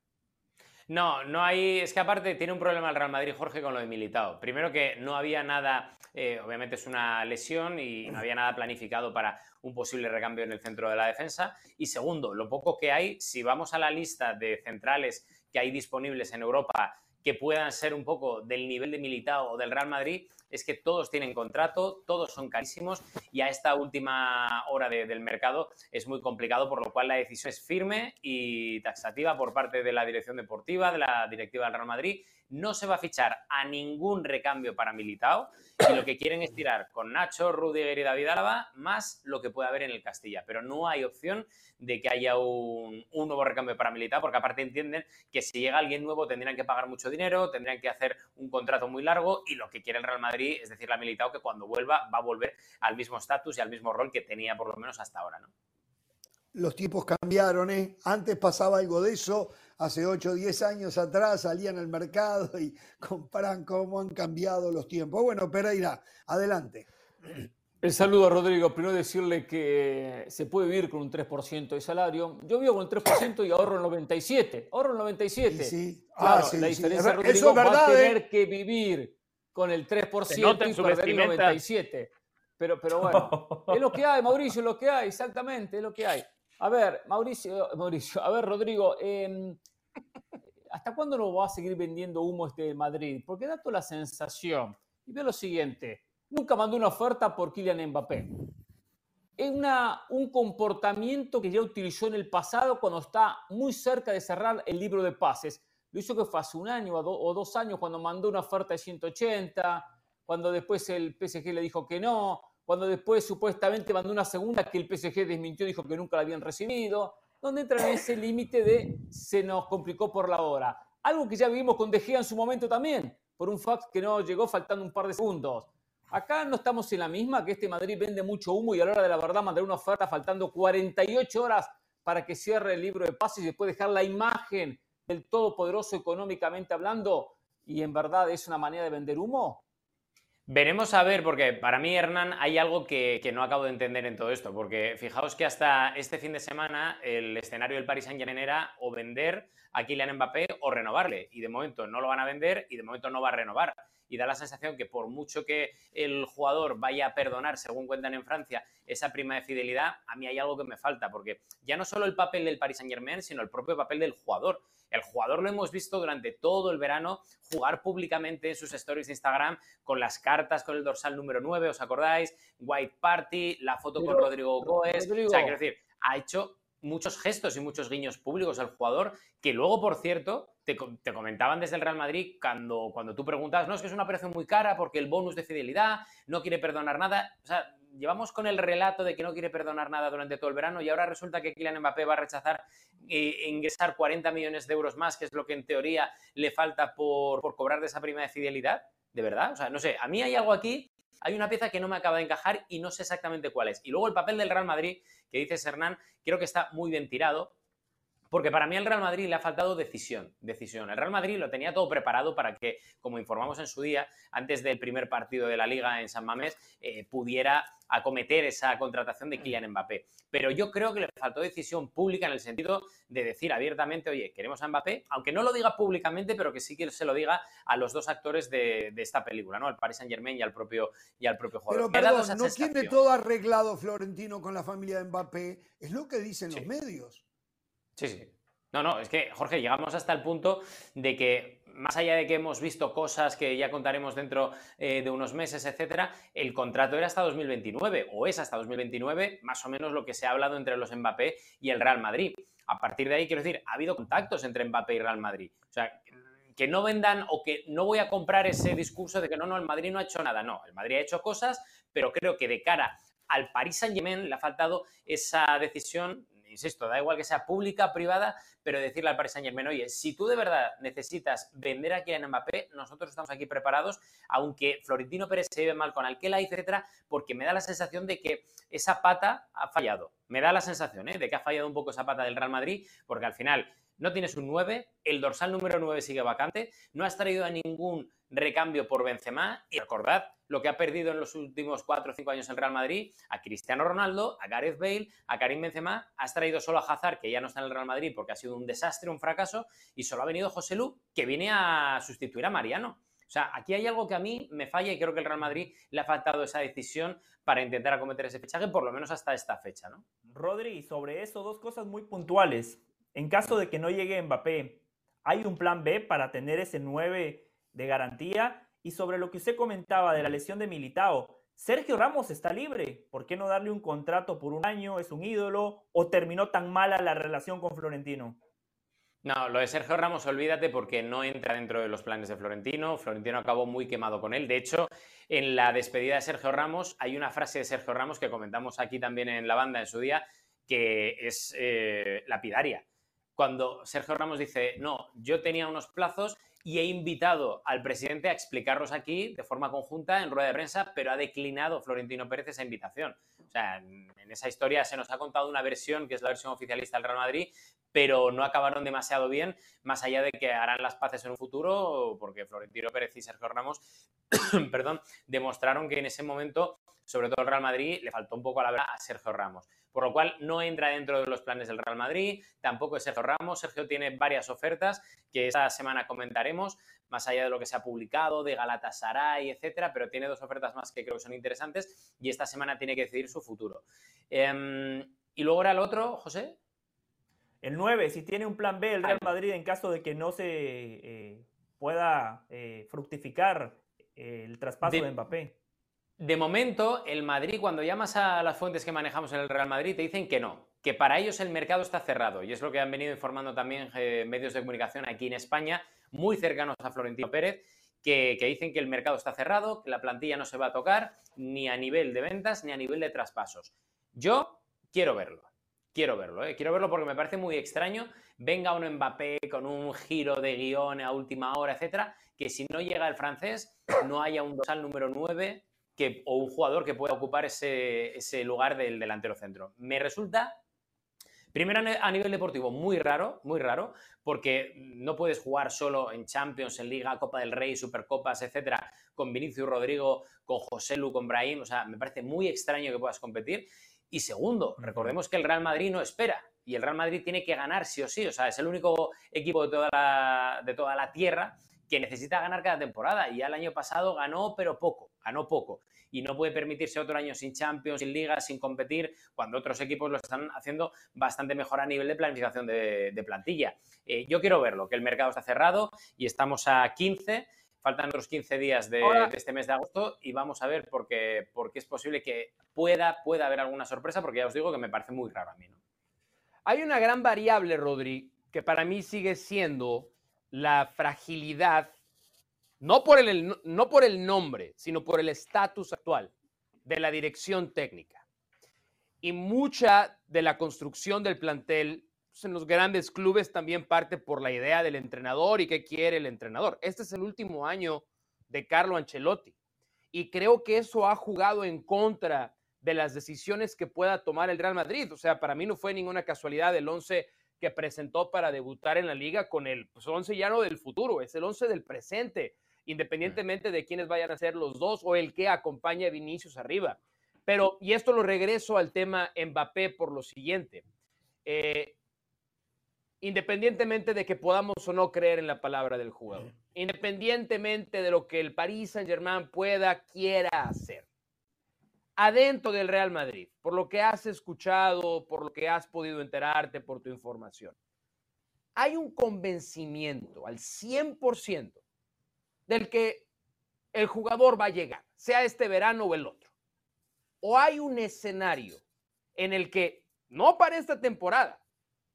No, no hay. Es que aparte tiene un problema el Real Madrid, Jorge, con lo de Militao. Primero que no había nada, eh, obviamente es una lesión y no había nada planificado para un posible recambio en el centro de la defensa. Y segundo, lo poco que hay, si vamos a la lista de centrales que hay disponibles en Europa que puedan ser un poco del nivel de Militao o del Real Madrid, es que todos tienen contrato, todos son carísimos y a esta última hora del mercado es muy complicado, por lo cual la decisión es firme y taxativa por parte de la dirección deportiva, de la directiva del Real Madrid. No se va a fichar a ningún recambio para Militao y lo que quieren es tirar con Nacho, Rudiger y David Álava más lo que puede haber en el Castilla, pero no hay opción de que haya un, nuevo recambio para Militao, porque aparte entienden que si llega alguien nuevo tendrían que pagar mucho dinero, tendrían que hacer un contrato muy largo y lo que quiere el Real Madrid es decir, la Militao que cuando vuelva va a volver al mismo estatus y al mismo rol que tenía por lo menos hasta ahora, ¿no? Los tiempos cambiaron, ¿eh? Antes pasaba algo de eso, hace 8 o 10 años atrás salían al mercado y comparan cómo han cambiado los tiempos. Bueno, Pereira, adelante. El saludo a Rodrigo. Primero decirle que se puede vivir con un 3% de salario. Yo vivo con un 3% y ahorro el 97%. Ahorro el 97%. Sí, Claro, la diferencia, Rodrigo, Eso es verdad, va a tener ¿eh? que vivir con el 3% y perder el 97%. Pero, pero bueno, es lo que hay, Mauricio, es lo que hay, exactamente, es lo que hay. A ver, Mauricio, Mauricio a ver, Rodrigo, eh, ¿hasta cuándo nos va a seguir vendiendo humo este Madrid? Porque da toda la sensación, y veo lo siguiente, nunca mandó una oferta por Kylian Mbappé. Es una, un comportamiento que ya utilizó en el pasado cuando está muy cerca de cerrar el libro de pases lo hizo que fue hace un año o, dos años cuando mandó una oferta de 180, cuando después el PSG le dijo que no, cuando después supuestamente mandó una segunda que el PSG desmintió, dijo que nunca la habían recibido, donde entra en ese límite de se nos complicó por la hora. Algo que ya vimos con De Gea en su momento también, por un fax que no llegó faltando un par de segundos. Acá no estamos en la misma, que este Madrid vende mucho humo y a la hora de la verdad mandar una oferta faltando 48 horas para que cierre el libro de pases y después dejar la imagen del todopoderoso económicamente hablando y en verdad es una manera de vender humo? Veremos a ver, porque para mí, Hernán, hay algo que, no acabo de entender en todo esto, porque fijaos que hasta este fin de semana el escenario del Paris Saint-Germain era o vender a Kylian Mbappé o renovarle, y de momento no lo van a vender y de momento no va a renovar. Y da la sensación que por mucho que el jugador vaya a perdonar, según cuentan en Francia, esa prima de fidelidad, a mí hay algo que me falta, porque ya no solo el papel del Paris Saint-Germain, sino el propio papel del jugador. El jugador lo hemos visto durante todo el verano jugar públicamente en sus stories de Instagram con las cartas con el dorsal número 9, ¿os acordáis? White Party, la foto con Rodrigo Goes. O sea, quiero decir, ha hecho muchos gestos y muchos guiños públicos al jugador, que luego, por cierto, te, comentaban desde el Real Madrid cuando, cuando tú preguntabas, no, es que es una operación muy cara porque el bonus de fidelidad no quiere perdonar nada. O sea, llevamos con el relato de que no quiere perdonar nada durante todo el verano y ahora resulta que Kylian Mbappé va a rechazar e ingresar 40 millones de euros más, que es lo que en teoría le falta por, por cobrar de esa prima de fidelidad. ¿De verdad? O sea, no sé, a mí hay algo aquí hay una pieza que no me acaba de encajar y no sé exactamente cuál es. Y luego el papel del Real Madrid, que dices Hernán, creo que está muy bien tirado. Porque para mí al Real Madrid le ha faltado decisión, decisión. El Real Madrid lo tenía todo preparado para que, como informamos en su día, antes del primer partido de la Liga en San Mamés, eh, pudiera acometer esa contratación de Kylian Mbappé. Pero yo creo que le faltó decisión pública en el sentido de decir abiertamente, oye, queremos a Mbappé, aunque no lo diga públicamente, pero que sí que se lo diga a los dos actores de, esta película, ¿no? Al Paris Saint Germain y al propio, y al propio jugador. Pero perdón, no tiene todo arreglado Florentino con la familia de Mbappé, es lo que dicen los medios. Sí, sí. No, no, es que, Jorge, llegamos hasta el punto de que, más allá de que hemos visto cosas que ya contaremos dentro eh, de unos meses, etcétera, el contrato era hasta 2029, o es hasta 2029, más o menos lo que se ha hablado entre los Mbappé y el Real Madrid. A partir de ahí, quiero decir, ha habido contactos entre Mbappé y Real Madrid. O sea, que no vendan o que no voy a comprar ese discurso de que no, no, el Madrid no ha hecho nada. No, el Madrid ha hecho cosas, pero creo que de cara al Paris Saint-Germain le ha faltado esa decisión insisto, da igual que sea pública, privada, pero decirle al Paris Saint Germain, oye, si tú de verdad necesitas vender aquí en Mbappé, nosotros estamos aquí preparados, aunque Florentino Pérez se lleve mal con Alquela, etcétera, porque me da la sensación de que esa pata ha fallado. Me da la sensación ¿eh? de que ha fallado un poco esa pata del Real Madrid, porque al final no tienes un 9, el dorsal número 9 sigue vacante, no has traído a ningún recambio por Benzema y recordad lo que ha perdido en los últimos 4 o 5 años el Real Madrid, a Cristiano Ronaldo, a Gareth Bale, a Karim Benzema, has traído solo a Hazard, que ya no está en el Real Madrid porque ha sido un desastre, un fracaso, y solo ha venido José Lu, que viene a sustituir a Mariano. O sea, aquí hay algo que a mí me falla y creo que el Real Madrid le ha faltado esa decisión para intentar acometer ese fichaje, por lo menos hasta esta fecha, ¿no? Rodri, sobre eso, dos cosas muy puntuales. En caso de que no llegue Mbappé, ¿hay un plan B para tener ese 9 de garantía? Y sobre lo que usted comentaba de la lesión de Militao, Sergio Ramos está libre. ¿Por qué no darle un contrato por un año? ¿Es un ídolo? ¿O terminó tan mala la relación con Florentino? No, lo de Sergio Ramos, olvídate porque no entra dentro de los planes de Florentino. Florentino acabó muy quemado con él. De hecho, en la despedida de Sergio Ramos hay una frase de Sergio Ramos que comentamos aquí también en la banda en su día, que es eh, lapidaria cuando Sergio Ramos dice, no, yo tenía unos plazos y he invitado al presidente a explicarlos aquí de forma conjunta en rueda de prensa, pero ha declinado Florentino Pérez esa invitación. O sea, en esa historia se nos ha contado una versión que es la versión oficialista del Real Madrid, pero no acabaron demasiado bien, más allá de que harán las paces en un futuro, porque Florentino Pérez y Sergio Ramos, perdón, demostraron que en ese momento, sobre todo el Real Madrid, le faltó un poco a la verdad a Sergio Ramos por lo cual no entra dentro de los planes del Real Madrid, tampoco es Sergio Ramos. Sergio tiene varias ofertas que esta semana comentaremos, más allá de lo que se ha publicado, de Galatasaray, etcétera, pero tiene dos ofertas más que creo que son interesantes y esta semana tiene que decidir su futuro. Em, y luego era el otro, José. El 9, si tiene un plan B el Real Madrid en caso de que no se eh, pueda eh, fructificar eh, el traspaso de Mbappé. De momento, el Madrid, cuando llamas a las fuentes que manejamos en el Real Madrid, te dicen que no, que para ellos el mercado está cerrado. Y es lo que han venido informando también eh, medios de comunicación aquí en España, muy cercanos a Florentino Pérez, que, dicen que el mercado está cerrado, que la plantilla no se va a tocar, ni a nivel de ventas, ni a nivel de traspasos. Yo quiero verlo. Quiero verlo, ¿eh? quiero verlo porque me parece muy extraño. Venga un Mbappé con un giro de guion a última hora, etcétera, que si no llega el francés, no haya un dosal número 9 que, o un jugador que pueda ocupar ese, lugar del delantero centro. Me resulta Primero a nivel deportivo, muy raro, muy raro, porque no puedes jugar solo en Champions, en Liga, Copa del Rey, Supercopas, etcétera, con Vinicius Rodrigo, con José Lu, con Brahim. O sea, me parece muy extraño que puedas competir. Y segundo, recordemos que el Real Madrid no espera y el Real Madrid tiene que ganar sí o sí. O sea, es el único equipo de toda la, de toda la tierra que necesita ganar cada temporada. Y ya el año pasado ganó, pero poco, ganó poco. Y no puede permitirse otro año sin Champions, sin Liga, sin competir, cuando otros equipos lo están haciendo bastante mejor a nivel de planificación de, plantilla. Eh, yo quiero verlo, que el mercado está cerrado y estamos a 15. Faltan otros 15 días de, este mes de agosto y vamos a ver por qué, porque es posible que pueda, pueda haber alguna sorpresa, porque ya os digo que me parece muy raro a mí. ¿no? Hay una gran variable, Rodri, que para mí sigue siendo la fragilidad, no por el, no por el nombre, sino por el estatus actual de la dirección técnica. Y mucha de la construcción del plantel pues, en los grandes clubes también parte por la idea del entrenador y qué quiere el entrenador. Este es el último año de Carlo Ancelotti y creo que eso ha jugado en contra de las decisiones que pueda tomar el Real Madrid. O sea, para mí no fue ninguna casualidad el 11 que presentó para debutar en la liga con el pues, 11 ya no del futuro, es el 11 del presente, independientemente de quiénes vayan a ser los dos o el que acompaña a Vinicius arriba. Pero, y esto lo regreso al tema Mbappé por lo siguiente. Eh, independientemente de que podamos o no creer en la palabra del jugador, independientemente de lo que el Paris Saint Germain pueda, quiera hacer, adentro del Real Madrid, por lo que has escuchado, por lo que has podido enterarte, por tu información. Hay un convencimiento al 100% del que el jugador va a llegar, sea este verano o el otro. O hay un escenario en el que, no para esta temporada,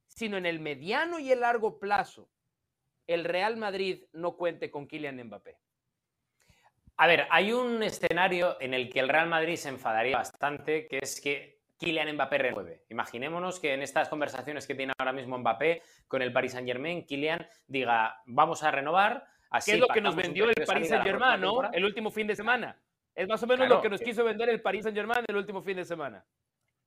sino en el mediano y el largo plazo, el Real Madrid no cuente con Kylian Mbappé? A ver, hay un escenario en el que el Real Madrid se enfadaría bastante, que es que Kylian Mbappé renueve. Imaginémonos que en estas conversaciones que tiene ahora mismo Mbappé con el Paris Saint Germain, Kylian diga, vamos a renovar. Así ¿Qué es lo que nos vendió el Paris Saint Germain, ¿no? El último fin de semana. Es más o menos lo que nos quiso vender el Paris Saint Germain el último fin de semana.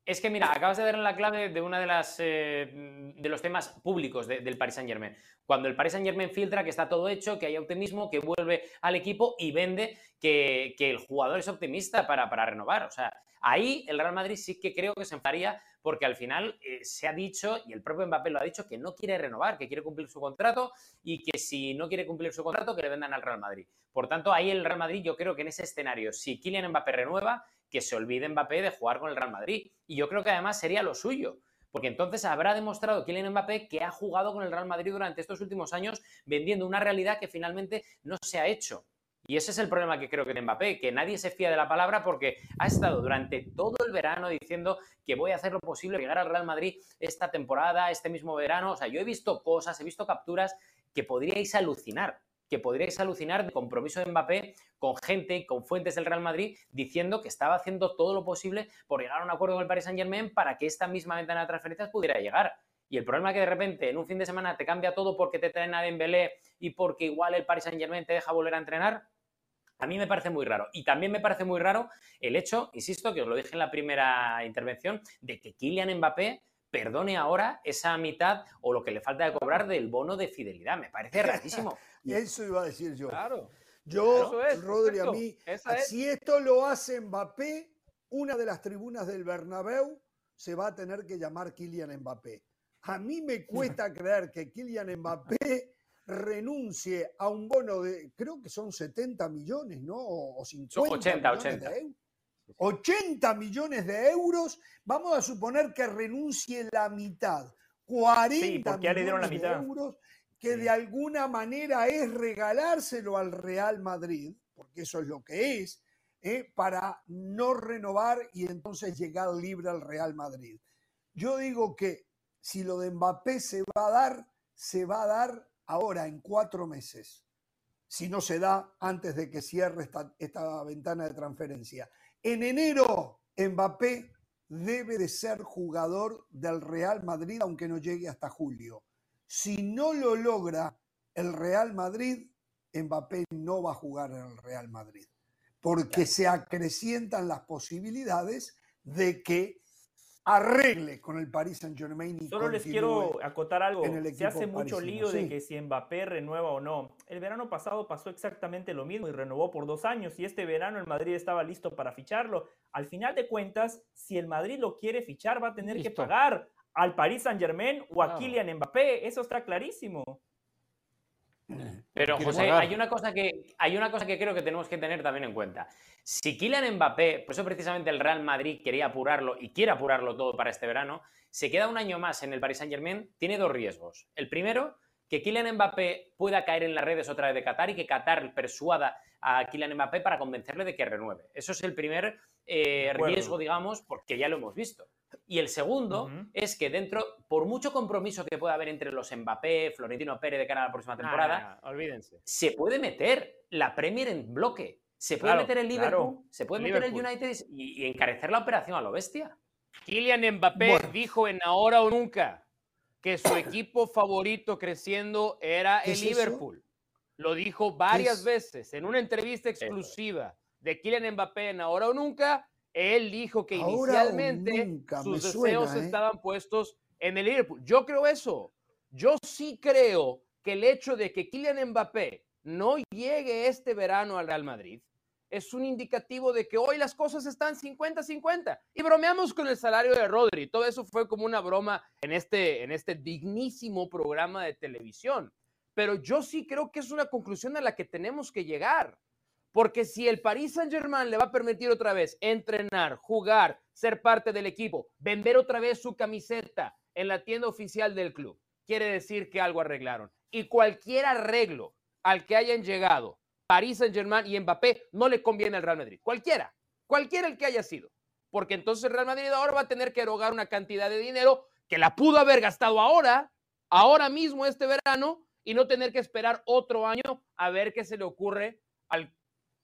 Es que mira, acabas de dar en la clave de uno de, las, eh, de los temas públicos del Paris Saint Germain. Cuando el Paris Saint Germain filtra que está todo hecho, que hay optimismo, que vuelve al equipo y vende que, el jugador es optimista para, para, renovar. O sea, ahí el Real Madrid sí que creo que se enfadaría porque al final eh, se ha dicho, y el propio Mbappé lo ha dicho, que no quiere renovar, que quiere cumplir su contrato y que si no quiere cumplir su contrato, que le vendan al Real Madrid. Por tanto, ahí el Real Madrid, yo creo que en ese escenario, si Kylian Mbappé renueva, que se olvide Mbappé de jugar con el Real Madrid. Y yo creo que además sería lo suyo. Porque entonces habrá demostrado Kylian Mbappé que ha jugado con el Real Madrid durante estos últimos años vendiendo una realidad que finalmente no se ha hecho. Y ese es el problema que creo que tiene Mbappé, que nadie se fía de la palabra porque ha estado durante todo el verano diciendo que voy a hacer lo posible llegar al Real Madrid esta temporada, este mismo verano. O sea, yo he visto cosas, he visto capturas que podríais alucinar que podríais alucinar de compromiso de Mbappé con gente, con fuentes del Real Madrid, diciendo que estaba haciendo todo lo posible por llegar a un acuerdo con el Paris Saint Germain para que esta misma ventana de transferencias pudiera llegar. Y el problema es que de repente en un fin de semana te cambia todo porque te traen a Dembélé y porque igual el Paris Saint Germain te deja volver a entrenar. A mí me parece muy raro. Y también me parece muy raro el hecho, insisto, que os lo dije en la primera intervención, de que Kylian Mbappé perdone ahora esa mitad o lo que le falta de cobrar del bono de fidelidad. Me parece rarísimo. Eso iba a decir yo. Claro. Yo, Rodri, a mí, si esto lo hace Mbappé, una de las tribunas del Bernabéu se va a tener que llamar Kylian Mbappé. A mí me cuesta creer que Kylian Mbappé renuncie a un bono de, creo que son 70 millones, ¿no? O 50 80, 80. 80 millones de euros, vamos a suponer que renuncie la mitad, 40 millones de euros, que de alguna manera es regalárselo al Real Madrid, porque eso es lo que es, ¿eh? para no renovar y entonces llegar libre al Real Madrid. Yo digo que si lo de Mbappé se va a dar, se va a dar ahora, en cuatro meses, si no se da antes de que cierre esta, esta ventana de transferencia. En enero, Mbappé debe de ser jugador del Real Madrid, aunque no llegue hasta julio. Si no lo logra el Real Madrid, Mbappé no va a jugar en el Real Madrid, porque se acrecientan las posibilidades de que arregle con el Paris Saint Germain. Y Solo les quiero acotar algo. Se hace mucho lío de que si Mbappé renueva o no. El verano pasado pasó exactamente lo mismo y renovó por dos años y este verano el Madrid estaba listo para ficharlo. Al final de cuentas, si el Madrid lo quiere fichar, va a tener que pagar al Paris Saint Germain o a Kylian Mbappé. Eso está clarísimo. Pero José, hay una, cosa que, hay una cosa que creo que tenemos que tener también en cuenta. Si Kylian Mbappé, por eso precisamente el Real Madrid quería apurarlo y quiere apurarlo todo para este verano, se queda un año más en el Paris Saint Germain, tiene dos riesgos. El primero, que Kylian Mbappé pueda caer en las redes otra vez de Qatar y que Qatar persuada a Kylian Mbappé para convencerle de que renueve. Eso es el primer eh, riesgo, digamos, porque ya lo hemos visto. Y el segundo es que dentro, por mucho compromiso que pueda haber entre los Mbappé, Florentino Pérez de cara a la próxima temporada, olvídense. se puede meter la Premier en bloque. Se puede meter el Liverpool, se puede meter el United y, encarecer la operación a lo bestia. Kylian Mbappé dijo en ahora o nunca que su equipo favorito creciendo era el Liverpool. Lo dijo varias veces en una entrevista exclusiva de Kylian Mbappé en ahora o nunca él dijo que inicialmente sus deseos ¿eh? estaban puestos en el Liverpool. Yo creo eso. Yo sí creo que el hecho de que Kylian Mbappé no llegue este verano al Real Madrid es un indicativo de que hoy las cosas están 50-50. Y bromeamos con el salario de Rodri. Todo eso fue como una broma en este, en este dignísimo programa de televisión. Pero yo sí creo que es una conclusión a la que tenemos que llegar. Porque si el Paris Saint-Germain le va a permitir otra vez entrenar, jugar, ser parte del equipo, vender otra vez su camiseta en la tienda oficial del club, quiere decir que algo arreglaron. Y cualquier arreglo al que hayan llegado Paris Saint-Germain y Mbappé no le conviene al Real Madrid. Cualquiera, cualquiera el que haya sido. Porque entonces el Real Madrid ahora va a tener que erogar una cantidad de dinero que la pudo haber gastado ahora, ahora mismo este verano, y no tener que esperar otro año a ver qué se le ocurre al,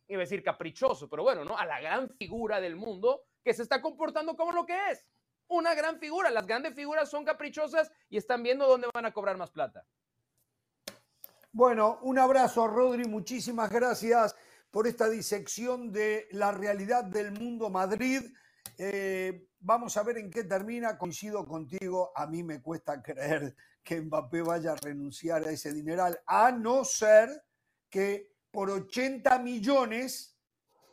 iba a decir caprichoso, pero bueno, ¿no? A la gran figura del mundo que se está comportando como lo que es. Una gran figura. Las grandes figuras son caprichosas y están viendo dónde van a cobrar más plata. Bueno, un abrazo, Rodri. Muchísimas gracias por esta disección de la realidad del mundo Madrid. Eh, vamos a ver en qué termina. Coincido contigo. A mí me cuesta creer que Mbappé vaya a renunciar a ese dineral, a no ser que por 80 millones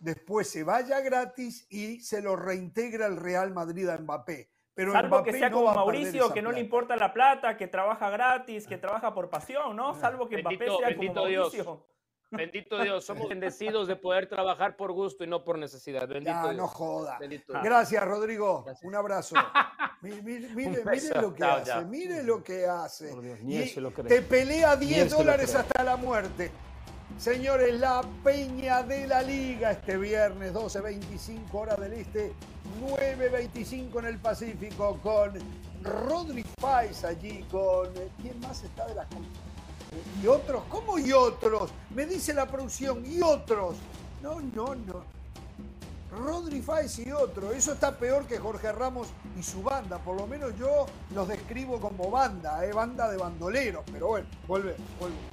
después se vaya gratis y se lo reintegra el Real Madrid a Mbappé. Pero Salvo que sea como Mauricio, que no le importa la plata, que trabaja gratis, que trabaja por pasión, ¿no? Salvo que Mbappé sea como Mauricio. Bendito Dios, somos bendecidos de poder trabajar por gusto y no por necesidad. Bendito no joda. Gracias, Rodrigo. Un abrazo. Mire, lo que hace, mire lo que hace. te pelea 10 dólares hasta la muerte. Señores, la Peña de la Liga este viernes, 12.25 horas del Este, 9.25 en el Pacífico, con Rodri Faiz allí, con... ¿Quién más está de la ¿Y otros? ¿Cómo y otros? Me dice la producción, ¿y otros? No, no, no. Rodri Faiz y otro. Eso está peor que Jorge Ramos y su banda. Por lo menos yo los describo como banda, ¿eh? banda de bandoleros. Pero bueno, vuelve, vuelve.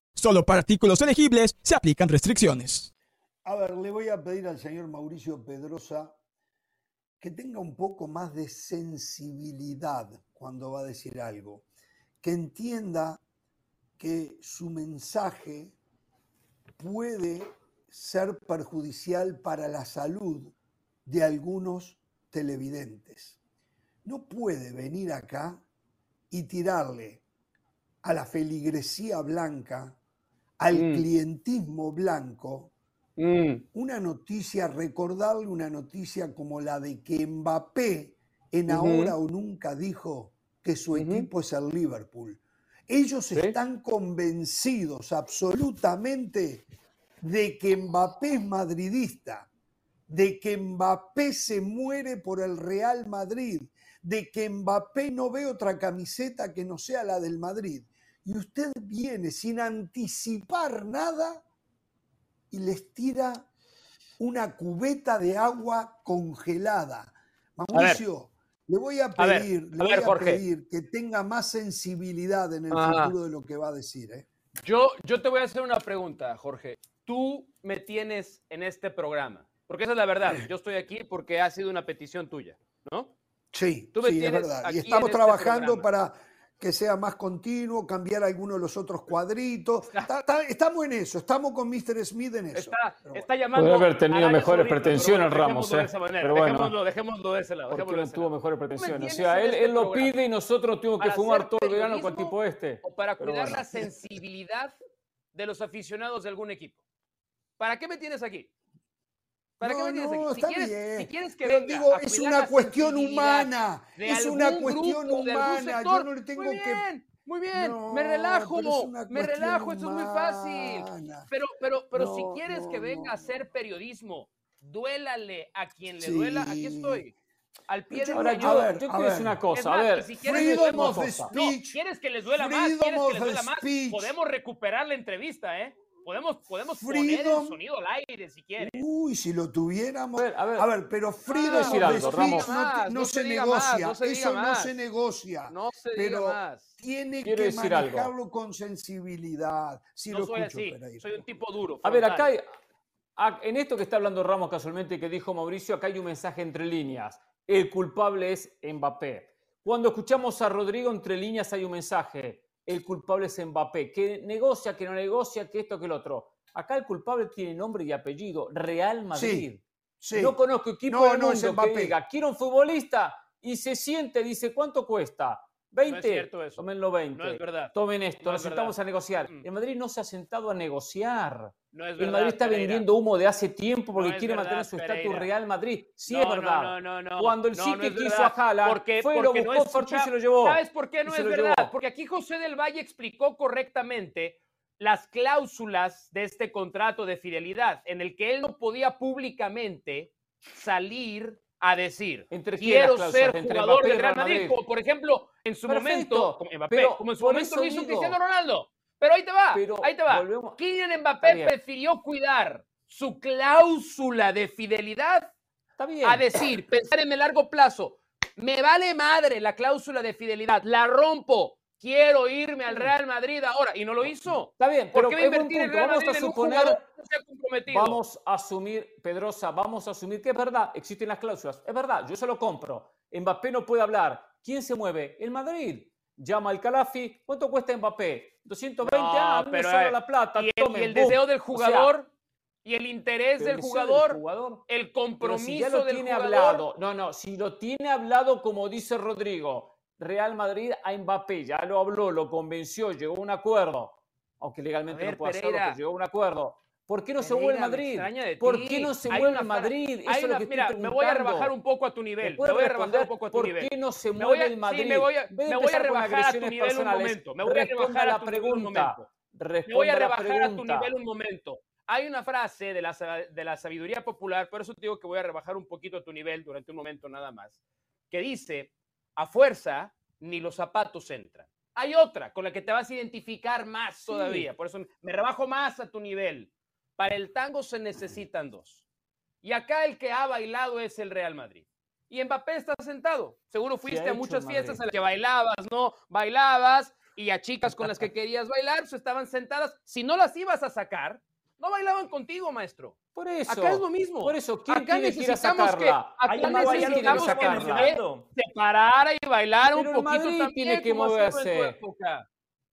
Solo para artículos elegibles se aplican restricciones. A ver, le voy a pedir al señor Mauricio Pedrosa que tenga un poco más de sensibilidad cuando va a decir algo, que entienda que su mensaje puede ser perjudicial para la salud de algunos televidentes. No puede venir acá y tirarle a la feligresía blanca al mm. clientismo blanco mm. una noticia, recordarle una noticia como la de que Mbappé en ahora o nunca dijo que su equipo es el Liverpool. Ellos están convencidos absolutamente de que Mbappé es madridista, de que Mbappé se muere por el Real Madrid, de que Mbappé no ve otra camiseta que no sea la del Madrid y usted viene sin anticipar nada y les tira una cubeta de agua congelada. Mauricio, le voy a pedir, le voy a pedir que tenga más sensibilidad en el futuro de lo que va a decir. ¿eh? Yo, yo te voy a hacer una pregunta, Jorge. Tú me tienes en este programa, porque esa es la verdad. Yo estoy aquí porque ha sido una petición tuya, ¿no? Sí, Tú sí, es verdad. Y estamos este trabajando para que sea más continuo, cambiar algunos de los otros cuadritos. estamos en eso, estamos con Mr. Smith en eso. Está, llamando. Puede haber tenido mejores pretensiones, Ramos. ¿eh? Pero bueno, dejémoslo, dejémoslo, de ese lado. Porque no tuvo mejores pretensiones. O sea, él, él lo pide y nosotros tuvimos que fumar todo el verano con el tipo este. O para cuidar la sensibilidad de los aficionados de algún equipo. ¿Para qué me tienes aquí? ¿Para qué me tienes aquí? Si quieres, si quieres, que venga digo, es una cuestión humana. Es una cuestión humana. Yo no le tengo muy bien, Muy bien, me relajo, me relajo, esto es muy fácil. Pero, pero, pero si quieres que venga a hacer periodismo, duélale a quien le duela, aquí estoy. Al pie de Ahora, yo, ver, yo quiero decir una cosa, a ver. Si quieres, freedom of speech. No, ¿Quieres que les duela más? ¿Quieres que les duela más? Podemos recuperar la entrevista, ¿eh? Podemos, podemos poner el sonido al aire si quieres. Uy, si lo tuviéramos. A ver, a ver. A ver, pero Freedom decir of algo, Ramos. no, no no se se negocia. más, no se Eso no se negocia. No se diga pero más. tiene Quiero que decir algo. manejarlo con sensibilidad. Si No lo soy escucho, así, Pereira. soy un tipo duro. A ver, frontal. acá hay, en esto que está hablando Ramos casualmente que dijo Mauricio, acá hay un mensaje entre líneas. El culpable es Mbappé. Cuando escuchamos a Rodrigo entre líneas hay un mensaje. El culpable es Mbappé, que negocia, que no negocia, que esto, que el otro. Acá el culpable tiene nombre y apellido. Real Madrid. Sí. No conozco equipo No, del no, es mundo que Mbappé. diga, quiero un futbolista y se siente, dice, ¿cuánto cuesta? 20. cierto eso. Tómenlo 20. No es verdad. Tomen esto, No nos es verdad. sentamos a negociar. Mm. El Madrid no se ha sentado a negociar. No es El verdad, Madrid está Pereira. vendiendo humo de hace tiempo porque quiere verdad, mantener su estatus. Real Madrid. Sí es verdad. no, no, no. Cuando el es quiso a Porque- fue, lo porque no buscó, Fortú y escucha- se lo llevó. ¿Sabes por qué no es lo verdad? llevó. Porque aquí José del Valle explicó correctamente las cláusulas de este contrato de fidelidad, en el que él no podía públicamente salir a decir ¿Entre quiero ser jugador del Real Madrid, Madrid. como por ejemplo en su Perfecto, momento, como Mbappé, pero como en su momento lo hizo digo. Cristiano Ronaldo. Pero ahí te va, Pero ahí te va. volvemos- Kylian Mbappé prefirió cuidar su cláusula de fidelidad Está bien. a decir, pensar en el largo plazo, me vale madre la cláusula de fidelidad, la rompo, quiero irme al Real Madrid ahora, y no lo hizo. Está bien, ¿Por pero qué es buen invertir Vamos Madrid a suponer, jugador que no se ha comprometido? vamos a asumir, Pedrosa, vamos a asumir que es verdad, existen las cláusulas. Es verdad, yo se lo compro. Mbappé no puede hablar. ¿Quién se mueve? El Madrid. Llama al Calafi. ¿Cuánto cuesta Mbappé? 220. No, ah, pero, eh, la plata. y el, tomen, y el boom. deseo del O sea, jugador y el interés del el deseo jugador, jugador. el Pero si compromiso ya lo del tiene jugador. hablado, no, no, si lo tiene hablado como dice Rodrigo, Real Madrid a Mbappé, ya lo habló, lo convenció, llegó a un acuerdo, aunque legalmente ver, no puede hacerlo, Pereira. pero llegó a un acuerdo. ¿Por qué no se Pereira, me Madrid? extraña de ¿Por qué no se Hay mueve una Madrid? Eso hay es lo una- que estoy mira, me voy a rebajar un poco a tu ¿Me nivel. Me voy a rebajar un poco a tu ¿Por nivel. qué no se mueve el sí, Madrid? me voy a- me voy a rebajar a tu nivel un personales, momento, me voy a rebajar a tu nivel un pregunta. momento. Me voy a rebajar a tu pregunta. nivel un momento. Hay una frase de la, de la sabiduría popular, por eso te digo que voy a rebajar un poquito a tu nivel durante un momento nada más, que dice, a fuerza ni los zapatos entran. Hay otra con la que te vas a identificar más todavía, por eso me rebajo más a tu nivel. Para el tango se necesitan dos. Y acá el que ha bailado es el Real Madrid. Y Mbappé está sentado. Seguro fuiste a muchas fiestas Madrid. en las que bailabas, ¿no? Bailabas y a chicas con las que querías bailar, pues estaban sentadas. Si no las ibas a sacar, no bailaban contigo, maestro. Por eso. Acá es lo mismo. Por eso, ¿quién Acá tiene que ir a necesitamos que- acá no necesitamos que se parara y bailara un poquito Madrid también, tiene que moverse.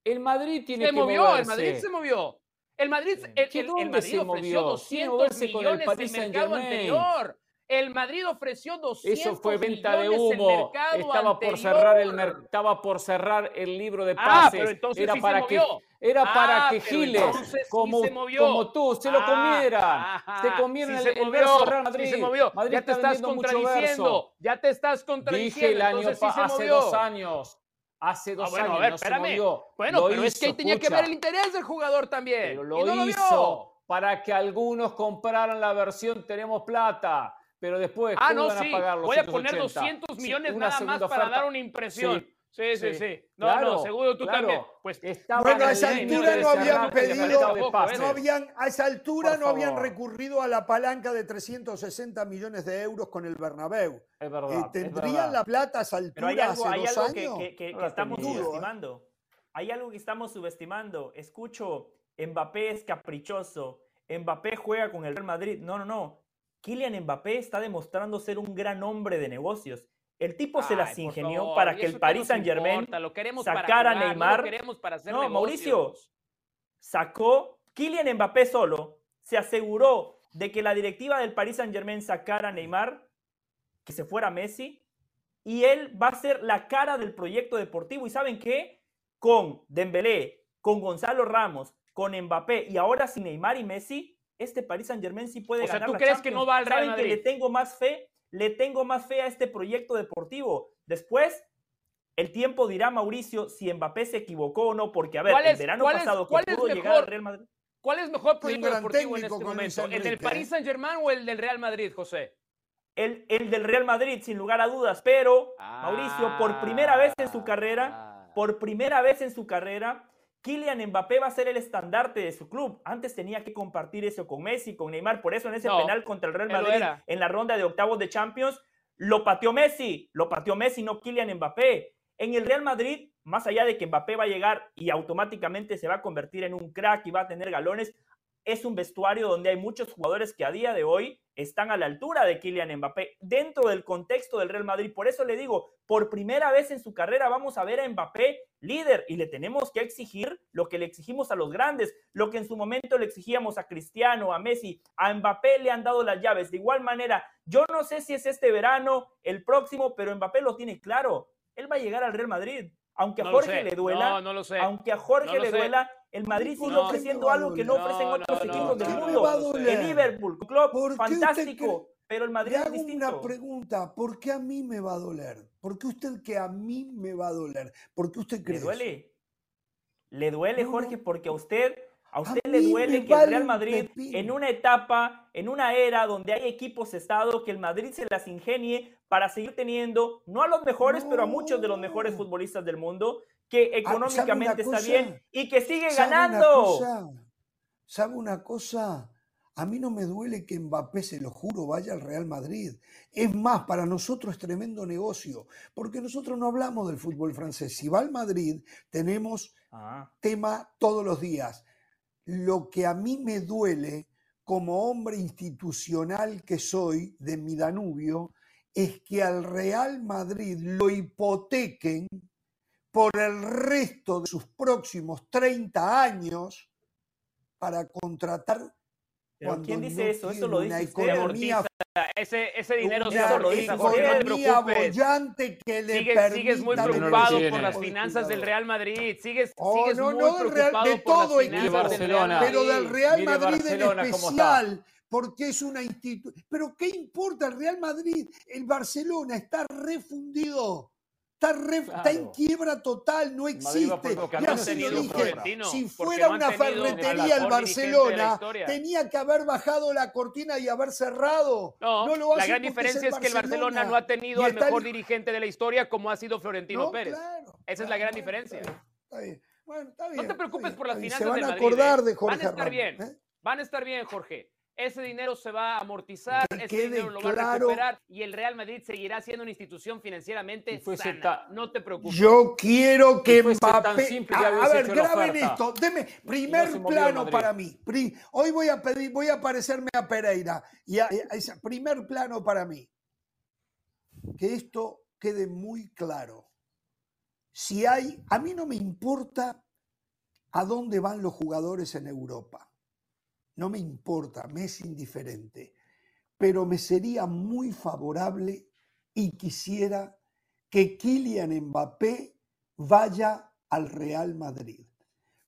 El Madrid tiene Se que movió, moverse. el Madrid se movió. El Madrid, el, ¿Qué el- el Madrid se ofreció movió? 200 Tiene que moverse con el millones Paris mercado anterior. El Madrid ofreció 200 Eso fue venta de humo. Estaba por cerrar el estaba por cerrar el libro de Ah, pases. pero entonces era sí se para que movió. era Ah, para que pero Giles entonces sí como, se como tú se lo Ah, comieran. ajá, se comieron sí el, se el verso Real Madrid. se movió. Madrid ya te está estás contradiciendo. Ya te estás Dije contradiciendo. el año entonces se hace movió. dos años. Hace dos Ah, bueno, años a ver, no se espérame. movió. Bueno, Lo pero es que ahí hizo, tenía que escucha. ver el interés del jugador también. Pero y lo no hizo vio. para que algunos compraran la versión Tenemos Plata. Pero después, Ah, ¿cómo no, iban sí. a pagar los Voy a poner 180? 200 Sí, millones una nada más para oferta. dar una impresión. Sí, sí, sí. sí. No, Claro, no, seguro tú claro. también. Pues Estaba Bueno, a esa altura no habían pedido, no habían, a esa altura no habían recurrido a la palanca de 360 millones de euros con el Bernabéu. Es verdad. Eh, es ¿Tendrían verdad. la plata a esa Pero hay altura algo, hace hay dos algo que, años? que- que- No que la estamos tenía. subestimando. Hay algo que estamos subestimando. Escucho, Mbappé es caprichoso. Mbappé juega con el Real Madrid. No, no, no. Kylian Mbappé está demostrando ser un gran hombre de negocios. El tipo se las ingenió favor, para ¿y que el Paris Saint Germain sacara a no Neymar. queremos para hacer No, Mauricio, sacó Kylian Mbappé solo, se aseguró de que la directiva del Paris Saint Germain sacara a Neymar, que se fuera Messi, y él va a ser la cara del proyecto deportivo. ¿Y saben qué? Con Dembélé, con Gonzalo Ramos, con Mbappé y ahora sin Neymar y Messi, este Paris Saint Germain sí puede O sea, ganar ¿tú la crees que no va al Real ¿Saben que le tengo más fe? Le tengo más fe a este proyecto deportivo. Después, el tiempo dirá Mauricio si Mbappé se equivocó o no, porque a ver, ¿Cuál el verano cuál pasado cuál pudo llegar al Real Madrid. ¿Cuál es mejor proyecto deportivo en este momento? ¿El del Paris ¿eh? Saint Germain o el del Real Madrid, José? El, el del Real Madrid, sin lugar a dudas, pero Mauricio, por primera vez en su carrera, Ah. por primera vez en su carrera, Kylian Mbappé va a ser el estandarte de su club. Antes tenía que compartir eso con Messi, con Neymar. Por eso en ese penal contra el Real Madrid, en la ronda de octavos de Champions, lo pateó Messi. Lo pateó Messi, no Kylian Mbappé. En el Real Madrid, más allá de que Mbappé va a llegar y automáticamente se va a convertir en un crack y va a tener galones, es un vestuario donde hay muchos jugadores que a día de hoy están a la altura de Kylian Mbappé dentro del contexto del Real Madrid. Por eso le digo, por primera vez en su carrera vamos a ver a Mbappé líder y le tenemos que exigir lo que le exigimos a los grandes, lo que en su momento le exigíamos a Cristiano, a Messi, a Mbappé le han dado las llaves. De igual manera, yo no sé si es este verano, el próximo, pero Mbappé lo tiene claro. Él va a llegar al Real Madrid. Aunque a Jorge le duela, no, lo sé. aunque a Jorge le duela, el Madrid sigue ofreciendo algo que no ofrecen otros equipos del mundo. El Liverpool, club fantástico, pero el Madrid Le hago es distinto. una pregunta, ¿por qué a mí me va a doler? ¿Por qué usted que a mí me va a doler? ¿Por qué usted cree ¿Le duele? eso? ¿Le duele, No, Jorge? no. Porque a usted, a usted A le duele que el Real Madrid, en una etapa, en una era donde hay equipos estado, que el Madrid se las ingenie para seguir teniendo, no a los mejores, pero a muchos de los mejores futbolistas del mundo, que Ah, ¿sabe una económicamente está bien y que sigue ¿Sabe una ganando. cosa? ¿Sabe una cosa? A mí no me duele que Mbappé, se lo juro, vaya al Real Madrid. Es más, para nosotros es tremendo negocio, porque nosotros no hablamos del fútbol francés. Si va al Madrid, tenemos Ah, tema todos los días. Lo que a mí me duele como hombre institucional que soy de mi Danubio es que al Real Madrid lo hipotequen por el resto de sus próximos 30 años para contratar ¿Pero cuando quién dice no eso? Eso lo dice usted. economía, Ese, ese dinero se lo dice amortiza, Jorge, no te economía preocupes. bollante que le Sigues, permita sigues muy preocupado por las finanzas del. Real Madrid. Sigues, Oh, sigues no, muy no, del Real- preocupado de por las todo finanzas equipo. del Real Barcelona. pero del Madrid. Real Madrid en especial, porque es una institución. Pero ¿qué importa el Real Madrid? El Barcelona está refundido. Está, re- está en quiebra total, no existe. por lo que Y no han así lo dije. Si fuera no una ferretería el la Barcelona, tenía que haber bajado la cortina y haber cerrado. No, No lo la hace gran porque diferencia es, que el Barcelona no ha tenido al mejor el- dirigente de la historia como ha sido Florentino No, Pérez. claro, Esa es la gran diferencia. Está bien, está bien. Bueno, está No bien, te está preocupes por las finanzas Se van a Madrid, acordar ¿eh? de Van Jorge a estar bien. ¿eh? Van a estar bien, Jorge. Ese dinero se va a amortizar, Que ese dinero lo va a recuperar y el Real Madrid seguirá siendo una institución financieramente sana. ta- No te preocupes. Yo quiero que Mbappé. a, a ver, graben esto. Deme primer plano para mí. Pri- hoy voy a pedir, voy a parecerme a Pereira. Y a, a esa- primer plano para mí. Que esto quede muy claro. Si hay, a mí no me importa a dónde van los jugadores en Europa. No me importa, me es indiferente. Pero me sería muy favorable y quisiera que Kylian Mbappé vaya al Real Madrid.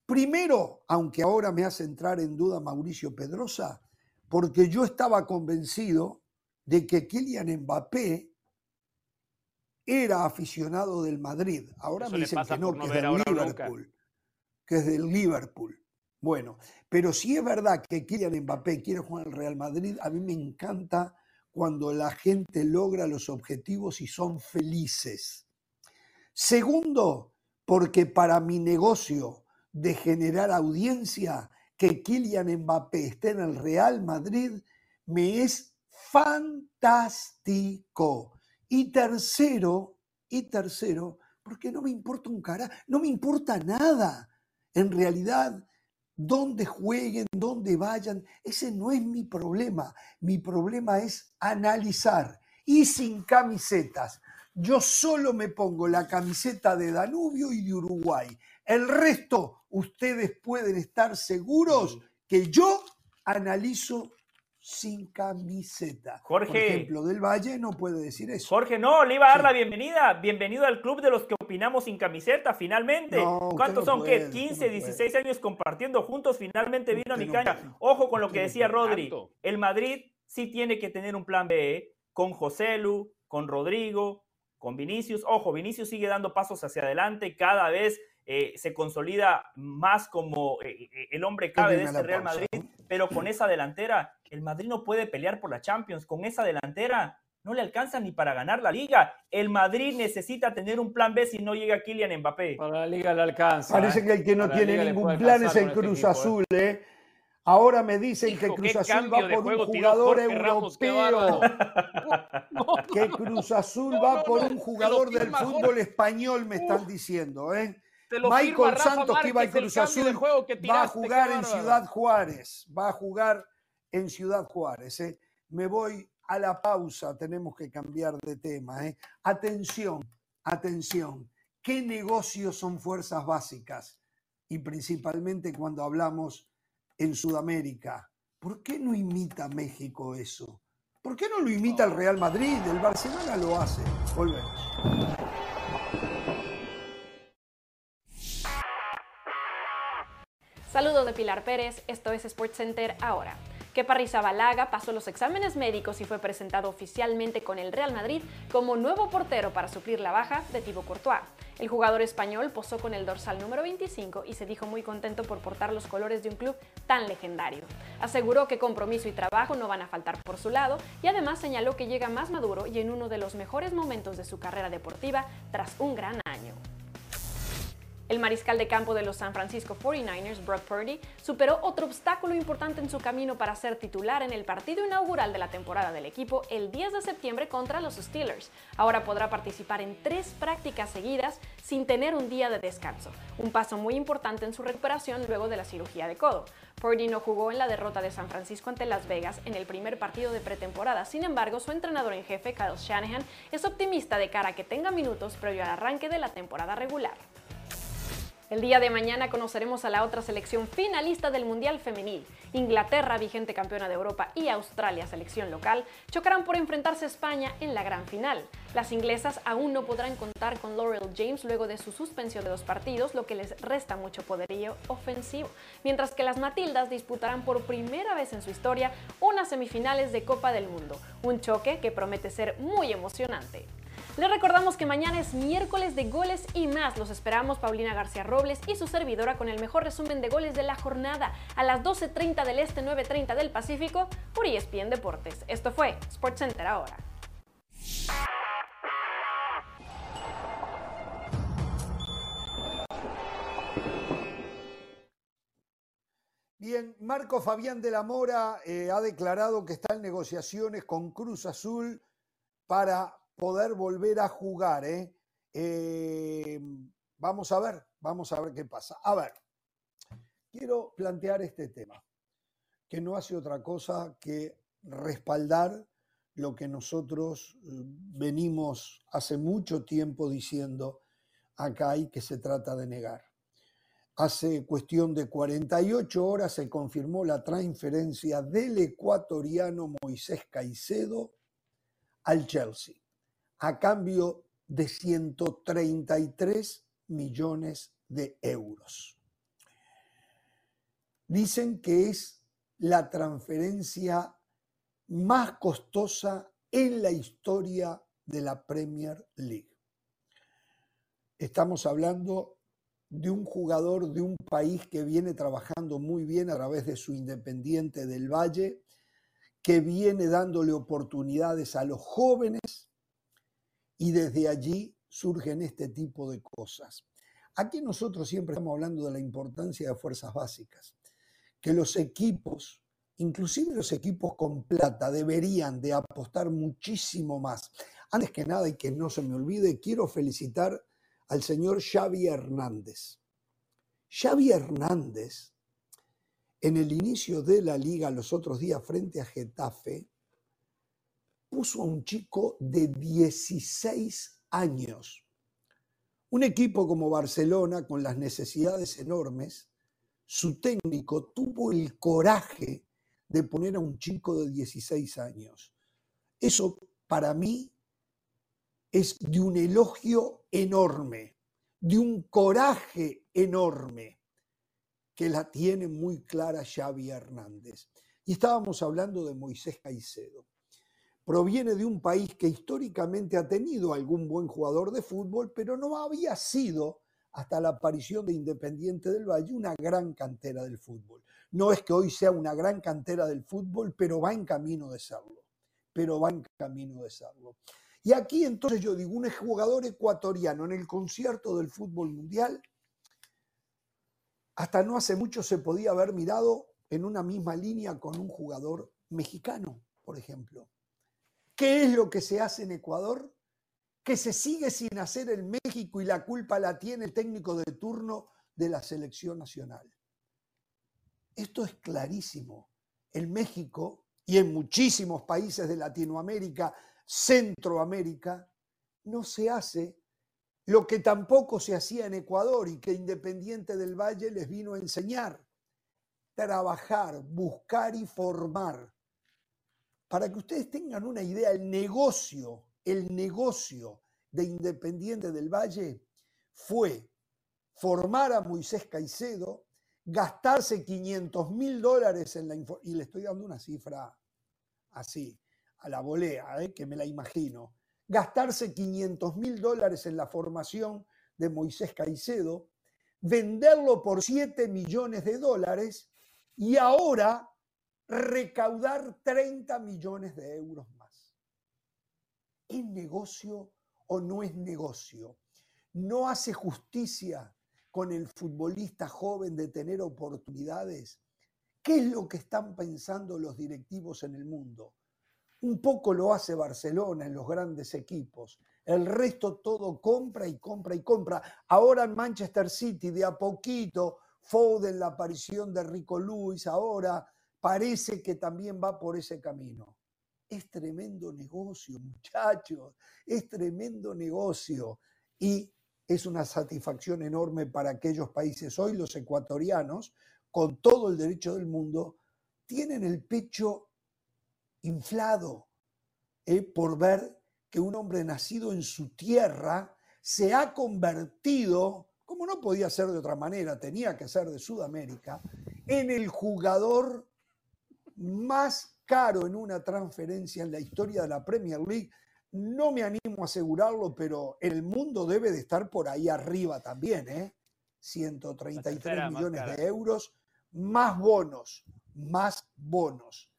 Primero, aunque ahora me hace entrar en duda Mauricio Pedrosa, porque yo estaba convencido de que Kylian Mbappé era aficionado del Madrid. Ahora Eso me dicen que no, que es del. Liverpool. Que es del Liverpool. Bueno, pero si es verdad que Kylian Mbappé quiere jugar al Real Madrid, a mí me encanta cuando la gente logra los objetivos y son felices. Segundo, porque para mi negocio de generar audiencia, que Kylian Mbappé esté en el Real Madrid, me es fantástico. Y tercero, y tercero, porque no me importa un cara, no me importa nada. En realidad, dónde jueguen, dónde vayan, ese no es mi problema. Mi problema es analizar y sin camisetas. Yo solo me pongo la camiseta de Danubio y de Uruguay. El resto, ustedes pueden estar seguros que yo analizo sin camiseta. Por Jorge. ejemplo, del Valle no puede decir eso. Jorge, no, le iba a dar Sí. la bienvenida. Bienvenido al club de los que opinamos sin camiseta, finalmente. No, ¿Cuántos no son? puede, ¿Qué? usted 15, no puede. 16 años compartiendo juntos. Finalmente vino a mi puede. Ojo con lo que decía. Rodri. El Madrid sí tiene que tener un plan B ¿eh? con Joselu, con Rodrigo, con Vinicius. Ojo, Vinicius sigue dando pasos hacia adelante. Cada vez eh, se consolida más como eh, eh, el hombre clave de este la Real Madrid. Pero con esa delantera, el Madrid no puede pelear por la Champions. Con esa delantera, no le alcanza ni para ganar la liga. El Madrid necesita tener un plan B si no llega Kylian Mbappé. Para la liga le alcanza. Parece ¿eh? que el que no tiene ningún plan es el este Cruz Azul, ¿eh? Ahora me dicen que Cruz Azul va por un jugador europeo. que Cruz Azul va por un jugador del fútbol español, me están diciendo, ¿eh? Michael Santos que iba a Cruz Azul va a jugar en Ciudad Juárez. Va a jugar en Ciudad Juárez. ¿eh? Me voy a la pausa, tenemos que cambiar de tema. ¿eh? Atención, atención. ¿Qué negocios son fuerzas básicas? Y principalmente cuando hablamos en Sudamérica. ¿Por qué no imita México eso? ¿Por qué no lo imita el Real Madrid? El Barcelona lo hace. Volvemos. Saludos de Pilar Pérez, esto es SportsCenter ahora. Kepa Balaga pasó los exámenes médicos y fue presentado oficialmente con el Real Madrid como nuevo portero para suplir la baja de Thibaut Courtois. El jugador español posó con el dorsal número 25 y se dijo muy contento por portar los colores de un club tan legendario. Aseguró que compromiso y trabajo no van a faltar por su lado y además señaló que llega más maduro y en uno de los mejores momentos de su carrera deportiva tras un gran año. El mariscal de campo de los San Francisco 49ers, Brock Purdy, superó otro obstáculo importante en su camino para ser titular en el partido inaugural de la temporada del equipo el 10 de septiembre contra los Steelers. Ahora podrá participar en tres prácticas seguidas sin tener un día de descanso, un paso muy importante en su recuperación luego de la cirugía de codo. Purdy no jugó en la derrota de San Francisco ante Las Vegas en el primer partido de pretemporada. Sin embargo, su entrenador en jefe, Kyle Shanahan, es optimista de cara a que tenga minutos previo al arranque de la temporada regular. El día de mañana conoceremos a la otra selección finalista del Mundial Femenil. Inglaterra, vigente campeona de Europa, y Australia, selección local, chocarán por enfrentarse a España en la gran final. Las inglesas aún no podrán contar con Laurel James luego de su suspensión de dos partidos, lo que les resta mucho poderío ofensivo. Mientras que las Matildas disputarán por primera vez en su historia unas semifinales de Copa del Mundo, un choque que promete ser muy emocionante. Les recordamos que mañana es miércoles de goles y más. Los esperamos Paulina García Robles y su servidora con el mejor resumen de goles de la jornada a las 12.30 del Este, 9.30 del Pacífico por ESPN Deportes. Esto fue SportsCenter ahora. Bien, Marco Fabián de la Mora eh, ha declarado que está en negociaciones con Cruz Azul para poder volver a jugar. ¿eh? ¿eh? vamos a ver, vamos a ver qué pasa. A ver, quiero plantear este tema, que no hace otra cosa que respaldar lo que nosotros eh, venimos hace mucho tiempo diciendo acá y que se trata de negar. Hace cuestión de 48 horas se confirmó la transferencia del ecuatoriano Moisés Caicedo al Chelsea a cambio de 133 millones de euros. Dicen que es la transferencia más costosa en la historia de la Premier League. Estamos hablando de un jugador de un país que viene trabajando muy bien a través de su Independiente del Valle, que viene dándole oportunidades a los jóvenes y desde allí surgen este tipo de cosas. Aquí nosotros siempre estamos hablando de la importancia de fuerzas básicas, que los equipos, inclusive los equipos con plata, deberían de apostar muchísimo más. Antes que nada, y que no se me olvide, quiero felicitar al señor Xavi Hernández. Xavi Hernández, en el inicio de la liga los otros días frente a Getafe, puso a un chico de 16 años. Un equipo como Barcelona, con las necesidades enormes, su técnico tuvo el coraje de poner a un chico de 16 años. Eso para mí es de un elogio enorme, de un coraje enorme, que la tiene muy clara Xavi Hernández. Y estábamos hablando de Moisés Caicedo proviene de un país que históricamente ha tenido algún buen jugador de fútbol, pero no había sido hasta la aparición de Independiente del Valle una gran cantera del fútbol. No es que hoy sea una gran cantera del fútbol, pero va en camino de serlo. pero va en camino de serlo. Y aquí entonces yo digo, un jugador ecuatoriano en el concierto del fútbol mundial, hasta no hace mucho se podía haber mirado en una misma línea con un jugador mexicano, por ejemplo. ¿Qué es lo que se hace en Ecuador? Que se sigue sin hacer en México y la culpa la tiene el técnico de turno de la selección nacional. Esto es clarísimo. En México y en muchísimos países de Latinoamérica, Centroamérica, no se hace lo que tampoco se hacía en Ecuador y que Independiente del Valle les vino a enseñar. Trabajar, buscar y formar. Para que ustedes tengan una idea, el negocio, el negocio de Independiente del Valle fue formar a Moisés Caicedo, gastarse 500 mil dólares en la... Y le estoy dando una cifra así, a la volea, ¿eh? que me la imagino, gastarse 500 mil dólares en la formación de Moisés Caicedo, venderlo por 7 millones de dólares y ahora recaudar 30 millones de euros más. ¿Es negocio o no es negocio? ¿No hace justicia con el futbolista joven de tener oportunidades? ¿Qué es lo que están pensando los directivos en el mundo? Un poco lo hace Barcelona en los grandes equipos. El resto todo compra y compra y compra. Ahora en Manchester City, de a poquito, Foden, la aparición de Rico Luis, ahora parece que también va por ese camino. Es tremendo negocio, muchachos, es tremendo negocio. Y es una satisfacción enorme para aquellos países. Hoy los ecuatorianos con todo el derecho del mundo, tienen el pecho inflado eh, por ver que un hombre nacido en su tierra se ha convertido, como no podía ser de otra manera, tenía que ser de Sudamérica, en el jugador más caro en una transferencia en la historia de la Premier League. No me animo a asegurarlo, pero el mundo debe de estar por ahí arriba también, ¿eh? 133 millones de euros más bonos, más bonos.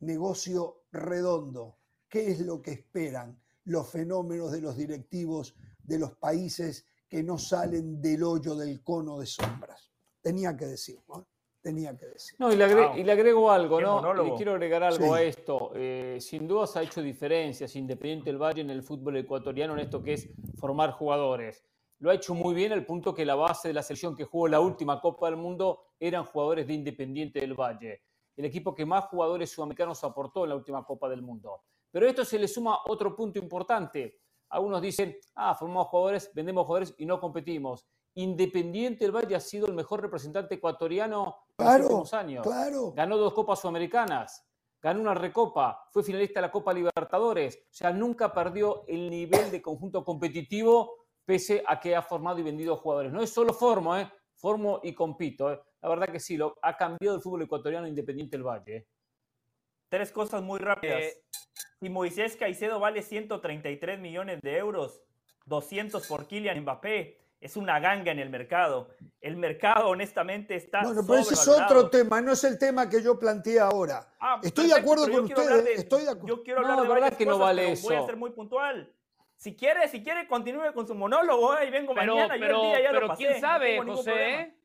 Negocio redondo. ¿Qué es lo que esperan los fenómenos de los directivos de los países que no salen del hoyo del cono de sombras? Tenía que decirlo. ¿eh? Tenía que decir. No, y le, agrego, algo, ¿no? Le quiero agregar algo a esto. Eh, sin duda se ha hecho diferencias Independiente del Valle en el fútbol ecuatoriano en esto que es formar jugadores lo ha hecho muy bien al punto que la base de la selección que jugó la última Copa del Mundo eran jugadores de Independiente del Valle, el equipo que más jugadores sudamericanos aportó en la última Copa del Mundo. Pero a esto se le suma otro punto importante. Algunos dicen, ah, formamos jugadores, vendemos jugadores y no competimos. Independiente del Valle ha sido el mejor representante ecuatoriano en los últimos años. Claro. Ganó dos Copas Sudamericanas, ganó una recopa, fue finalista de la Copa Libertadores. O sea, nunca perdió el nivel de conjunto competitivo pese a que ha formado y vendido jugadores. No es solo formo, ¿eh? formo y compito. ¿eh? La verdad que sí, lo, ha cambiado el fútbol ecuatoriano independiente del Valle. ¿eh? Tres cosas muy rápidas. Eh, si Moisés Caicedo vale 133 millones de euros, 200 por Kylian Mbappé, es una ganga en el mercado. El mercado, honestamente, está. Bueno, pero ese es otro tema, no es el tema que yo planteé ahora. Ah, estoy de acuerdo con ustedes. estoy de acuerdo. Yo quiero hablar de verdad que no vale eso. Voy a ser muy puntual. Si quiere, si quiere, continúe con su monólogo ahí vengo mañana. Pero, pero quién sabe, José.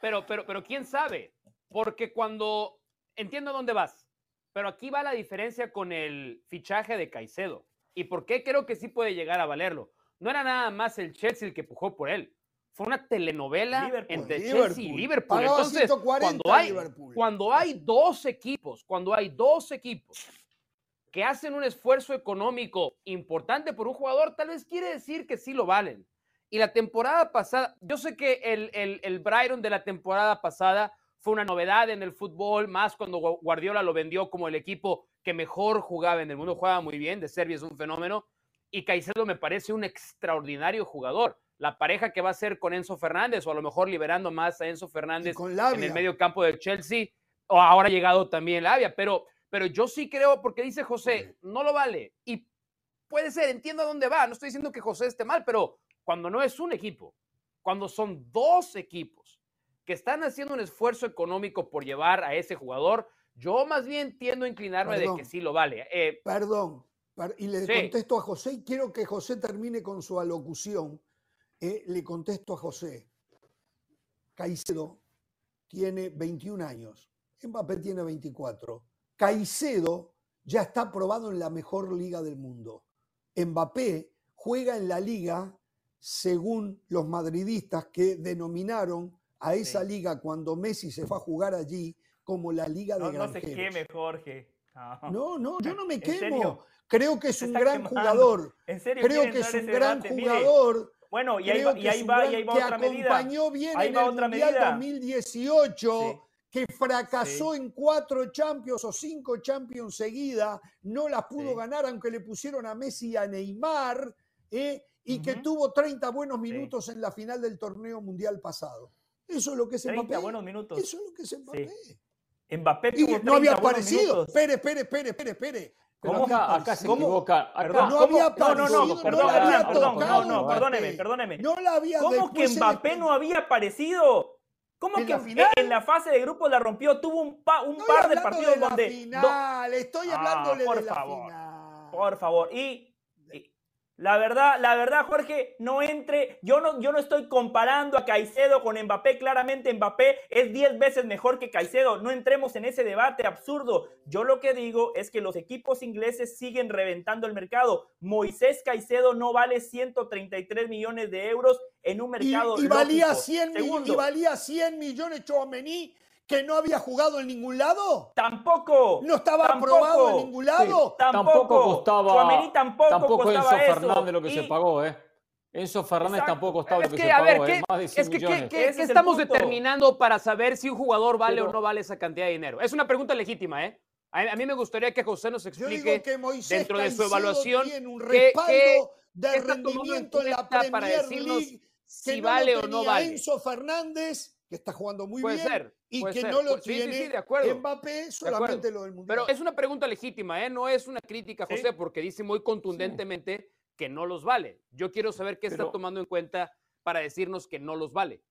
Pero, pero, pero quién sabe. Porque cuando entiendo dónde vas, pero aquí va la diferencia con el fichaje de Caicedo. ¿Y por qué creo que sí puede llegar a valerlo? No era nada más el Chelsea el que pujó por él. Fue una telenovela entre Chelsea y Liverpool. Entonces, cuando hay, cuando hay dos equipos, cuando hay dos equipos que hacen un esfuerzo económico importante por un jugador, tal vez quiere decir que sí lo valen. Y la temporada pasada, yo sé que el, el, el Brighton de la temporada pasada fue una novedad en el fútbol, más cuando Guardiola lo vendió como el equipo que mejor jugaba en el mundo, jugaba muy bien, de Serbia es un fenómeno, y Caicedo me parece un extraordinario jugador. La pareja que va a ser con Enzo Fernández, o a lo mejor liberando más a Enzo Fernández en el medio campo del Chelsea, o ahora ha llegado también Labia, pero pero yo sí creo, porque dice José, no lo vale. Y puede ser, entiendo a dónde va. No estoy diciendo que José esté mal, pero cuando no es un equipo, cuando son dos equipos que están haciendo un esfuerzo económico por llevar a ese jugador, Yo más bien tiendo a inclinarme de que sí lo vale. Eh, perdón, y le contesto a José y quiero que José termine con su alocución. Eh, le contesto a José. Caicedo tiene 21 años, Mbappé tiene 24. Caicedo ya está aprobado en la mejor liga del mundo. Mbappé juega en la liga según los madridistas que denominaron a esa liga cuando Messi se fue a jugar allí como la liga de no, No se queme, Jorge. No, no, yo no me quemo. Creo que es un gran jugador. ¿En serio Creo que es un gran jugador. Bueno, y ahí, va, y ahí va, y ahí va otra medida. acompañó bien ahí en va el otra Mundial medida. 2018, que fracasó en cuatro Champions o cinco Champions seguidas, no las pudo ganar aunque le pusieron a Messi y a Neymar, ¿eh? y que tuvo 30 buenos minutos en la final del torneo mundial pasado. Eso es lo que es Mbappé. 30 buenos minutos. Eso es lo que es Mbappé. Mbappé tuvo no había aparecido. Espere, espere, espere, espere, espere. ¿Cómo? Acá, acá se equivoca. Acá. No había no, no, no, perdón, no, había perdón, no, no, perdóneme, perdóneme. No la había ¿Cómo que Mbappé no había aparecido? ¿Cómo que en la fase de grupos la rompió? Tuvo un, pa, un par de partidos de donde. Final, estoy hablando ah, por de favor, la final. Por favor. Y la verdad, la verdad, Jorge, no entre. Yo no, yo no estoy comparando a Caicedo con Mbappé. Claramente Mbappé es 10 veces mejor que Caicedo. No entremos en ese debate absurdo. Yo lo que digo es que los equipos ingleses siguen reventando el mercado. Moisés Caicedo no vale 133 millones de euros en un mercado. Y, valía, 100, y valía 100 millones Chouameni que no había jugado en ningún lado? Tampoco. ¿No estaba aprobado en ningún lado? tampoco. costaba. tampoco, tampoco Enzo Fernández lo que se pagó, ¿eh? Enzo Fernández tampoco costaba lo que, se pagó, ¿eh? Más de 100 es que, millones. ¿qué, estamos determinando para saber si un jugador vale o no vale esa cantidad de dinero? Es una pregunta legítima, ¿eh? A, mí me gustaría que José nos explique dentro de su evaluación qué, qué, de rendimiento en la Premier para decirnos League, si vale o no vale. Enzo Fernández que está jugando muy puede bien ser, y que no lo tiene sí, de acuerdo, Mbappé solamente lo del Mundial. Pero es una pregunta legítima, ¿eh? no es una crítica, José, porque dice muy contundentemente que no los vale. Yo quiero saber qué está tomando en cuenta para decirnos que no los vale.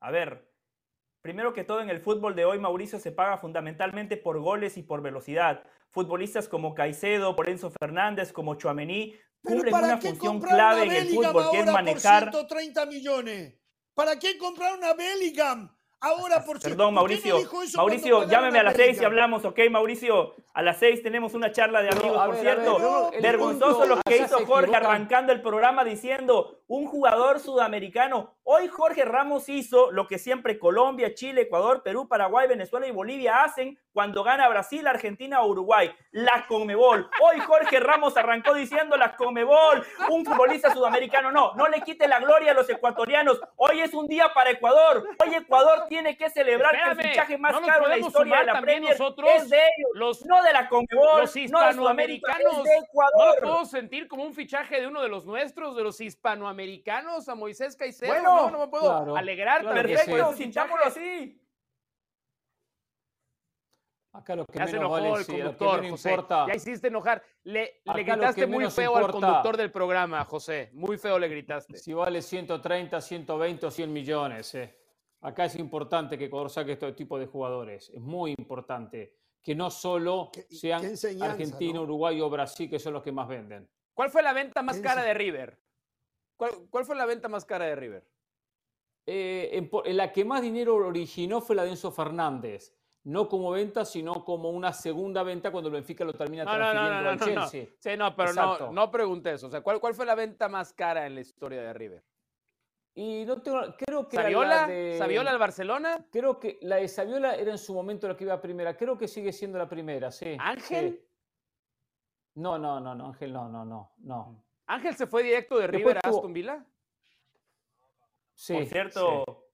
A ver, primero que todo en el fútbol de hoy, Mauricio se paga fundamentalmente por goles y por velocidad. Futbolistas como Caicedo, por Enzo Fernández, como Chuamení, cumplen una función clave en el fútbol, que es manejar... 130 millones. ¿Para qué comprar una Bellingham? Ahora, por Perdón, Mauricio. Mauricio, llámeme a las seis y hablamos, ¿ok, Mauricio? A las seis tenemos una charla de amigos, por cierto. Vergonzoso lo que hizo Jorge arrancando el programa diciendo un jugador sudamericano. Hoy Jorge Ramos hizo lo que siempre Colombia, Chile, Ecuador, Perú, Paraguay, Venezuela y Bolivia hacen cuando gana Brasil, Argentina o Uruguay. La Comebol. Hoy Jorge Ramos arrancó diciendo la Comebol. Un futbolista sudamericano. No, no le quite la gloria a los ecuatorianos. Hoy es un día para Ecuador. Hoy Ecuador tiene que celebrar que el fichaje más caro en la historia de la Premier es de ellos, los, no de la Conmebol, los hispanoamericanos. No, de Ecuador. ¿No puedo sentir como un fichaje de uno de los nuestros, de los hispanoamericanos, a Moisés Caicedo. Bueno, no, me puedo alegrar. perfecto, sintámoslo así. Acá lo que ya menos se enojó vale, el conductor, José. Importa, ya hiciste enojar. Le, le gritaste muy feo importa, al conductor del programa, José. Muy feo le gritaste. Si vale 130, 120 o 100 millones. Eh. Acá es importante que Ecuador saque este tipo de jugadores. Es muy importante que no solo sean Argentina, Uruguay o Brasil, que son los que más venden. ¿Cuál fue la venta más cara de River? ¿Cuál, fue la venta más cara de River? Eh, en, la que más dinero originó fue la de Enzo Fernández. No como venta, sino como una segunda venta cuando el Benfica lo termina transfiriendo al Chelsea. Sí, no, pero no, no pregunté eso. O sea, ¿cuál, ¿cuál fue la venta más cara en la historia de River? Y no tengo, creo que ¿Saviola? ¿Saviola al Barcelona? Creo que la de Saviola era en su momento la que iba a primera. Creo que sigue siendo la primera, sí. ¿Ángel? No, no, no, no, Ángel no, no, no, no. ¿Ángel se fue directo de River a Aston Villa? Sí. Por cierto,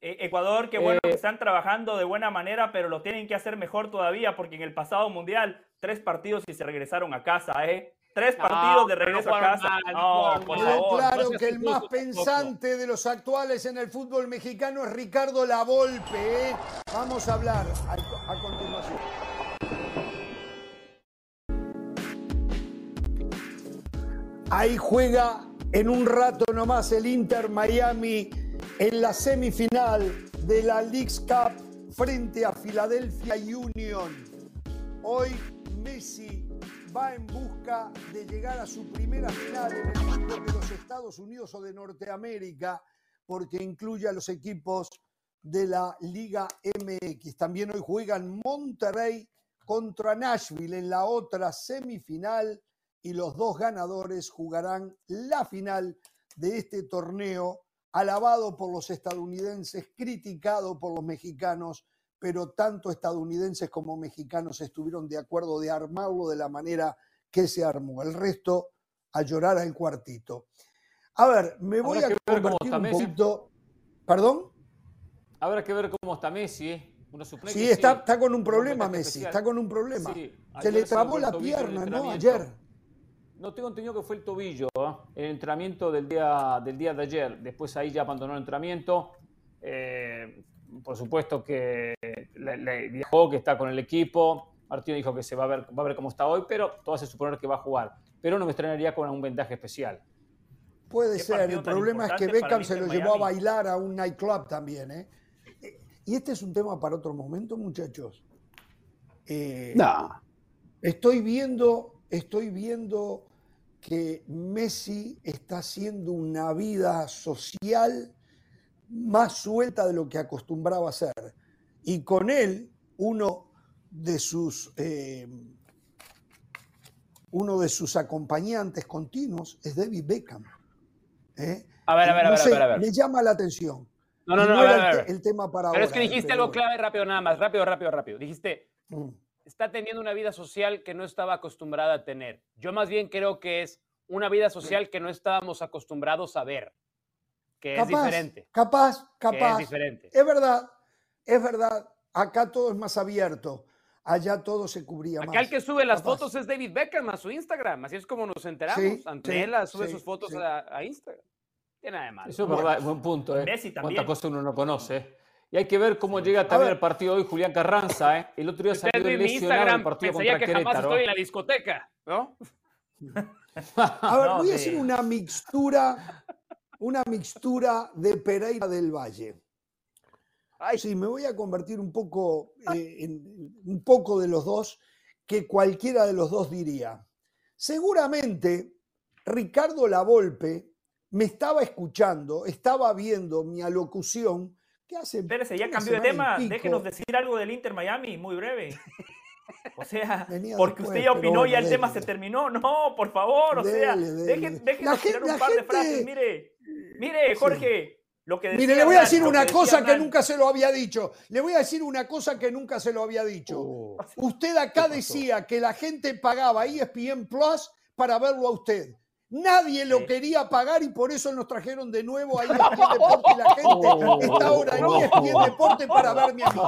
e, Ecuador, qué bueno que eh, están trabajando de buena manera, pero lo tienen que hacer mejor todavía porque en el pasado mundial, tres partidos y se regresaron a casa, ¿eh? Tres partidos de regreso a casa. no, por favor. Claro que el más pensante de los actuales en el fútbol mexicano es Ricardo Lavolpe. ¿eh? Vamos a hablar a, continuación. Ahí juega en un rato nomás el Inter Miami en la semifinal de la League's Cup frente a Philadelphia Union. Hoy Messi va en busca de llegar a su primera final en el fútbol de los Estados Unidos o de Norteamérica, porque incluye a los equipos de la Liga MX. También hoy juegan Monterrey contra Nashville en la otra semifinal y los dos ganadores jugarán la final de este torneo, alabado por los estadounidenses, criticado por los mexicanos, pero tanto estadounidenses como mexicanos estuvieron de acuerdo de armarlo de la manera que se armó. El resto a llorar al cuartito. A ver, me voy a convertir un poquito... ¿Perdón? Habrá que ver cómo está Messi, ¿eh? sí, está, está, con un problema Messi, está con un problema. se le trabó la pierna, ¿no? Ayer. No tengo entendido que fue el tobillo, ¿eh? el entrenamiento del día, del día de ayer. Después ahí ya abandonó el entrenamiento. Eh, por supuesto que le, dijo que está con el equipo. Martino dijo que se va a, ver, va a ver cómo está hoy, pero todo hace suponer que va a jugar. Pero no me extrañaría con un vendaje especial. Puede ser. El problema es que Beckham se lo llevó a bailar a un nightclub también. ¿eh? Y este es un tema para otro momento, muchachos. Eh, no. Estoy viendo, estoy viendo que Messi está haciendo una vida social más suelta de lo que acostumbraba a hacer. Y con él, uno de sus, eh, uno de sus acompañantes continuos es David Beckham. ¿eh? A ver, a ver, a ver, a ver, Me llama la atención. No, no, no, El, tema para Pero es que dijiste algo clave rápido nada más, rápido, rápido, rápido. Dijiste, mm. está teniendo una vida social que no estaba acostumbrada a tener. Yo más bien creo que es una vida social que no estábamos acostumbrados a ver, que es diferente. Capaz, capaz. es diferente. Es verdad, es verdad. Acá todo es más abierto. Allá todo se cubría más. Acá el que sube las fotos es David Beckham a su Instagram. Así es como nos enteramos. Sí, sube sus fotos a Instagram. Eso es verdad, buen punto. ¿eh? Messi también. Cuánta cosa uno no conoce. Y hay que ver cómo llega también el partido hoy Julián Carranza. ¿eh? El otro día salió lesionado el partido contra que jamás estoy en la discoteca, ¿no? A ver, voy a hacer una mixtura, una mixtura de Pereira del Valle. Ay. Sí, me voy a convertir un poco eh, en un poco de los dos que cualquiera de los dos diría. Seguramente Ricardo Lavolpe me estaba escuchando, estaba viendo mi alocución. ¿Qué hace? Espérese, ya cambió de tema. Déjenos decir algo del Inter Miami, muy breve. O sea, porque usted ya opinó y ya el tema se terminó. No, por favor, o sea, déjenos tirar un par de frases. Mire, mire, Jorge, lo que Mire, le voy a decir una cosa que nunca se lo había dicho. Le voy a decir una cosa que nunca se lo había dicho. Oh. usted acá decía que la gente pagaba ESPN Plus para verlo a usted. Nadie lo quería pagar y por eso nos trajeron de nuevo a ESPN Deporte y la gente oh. está ahora en ESPN Deporte para verme a mí.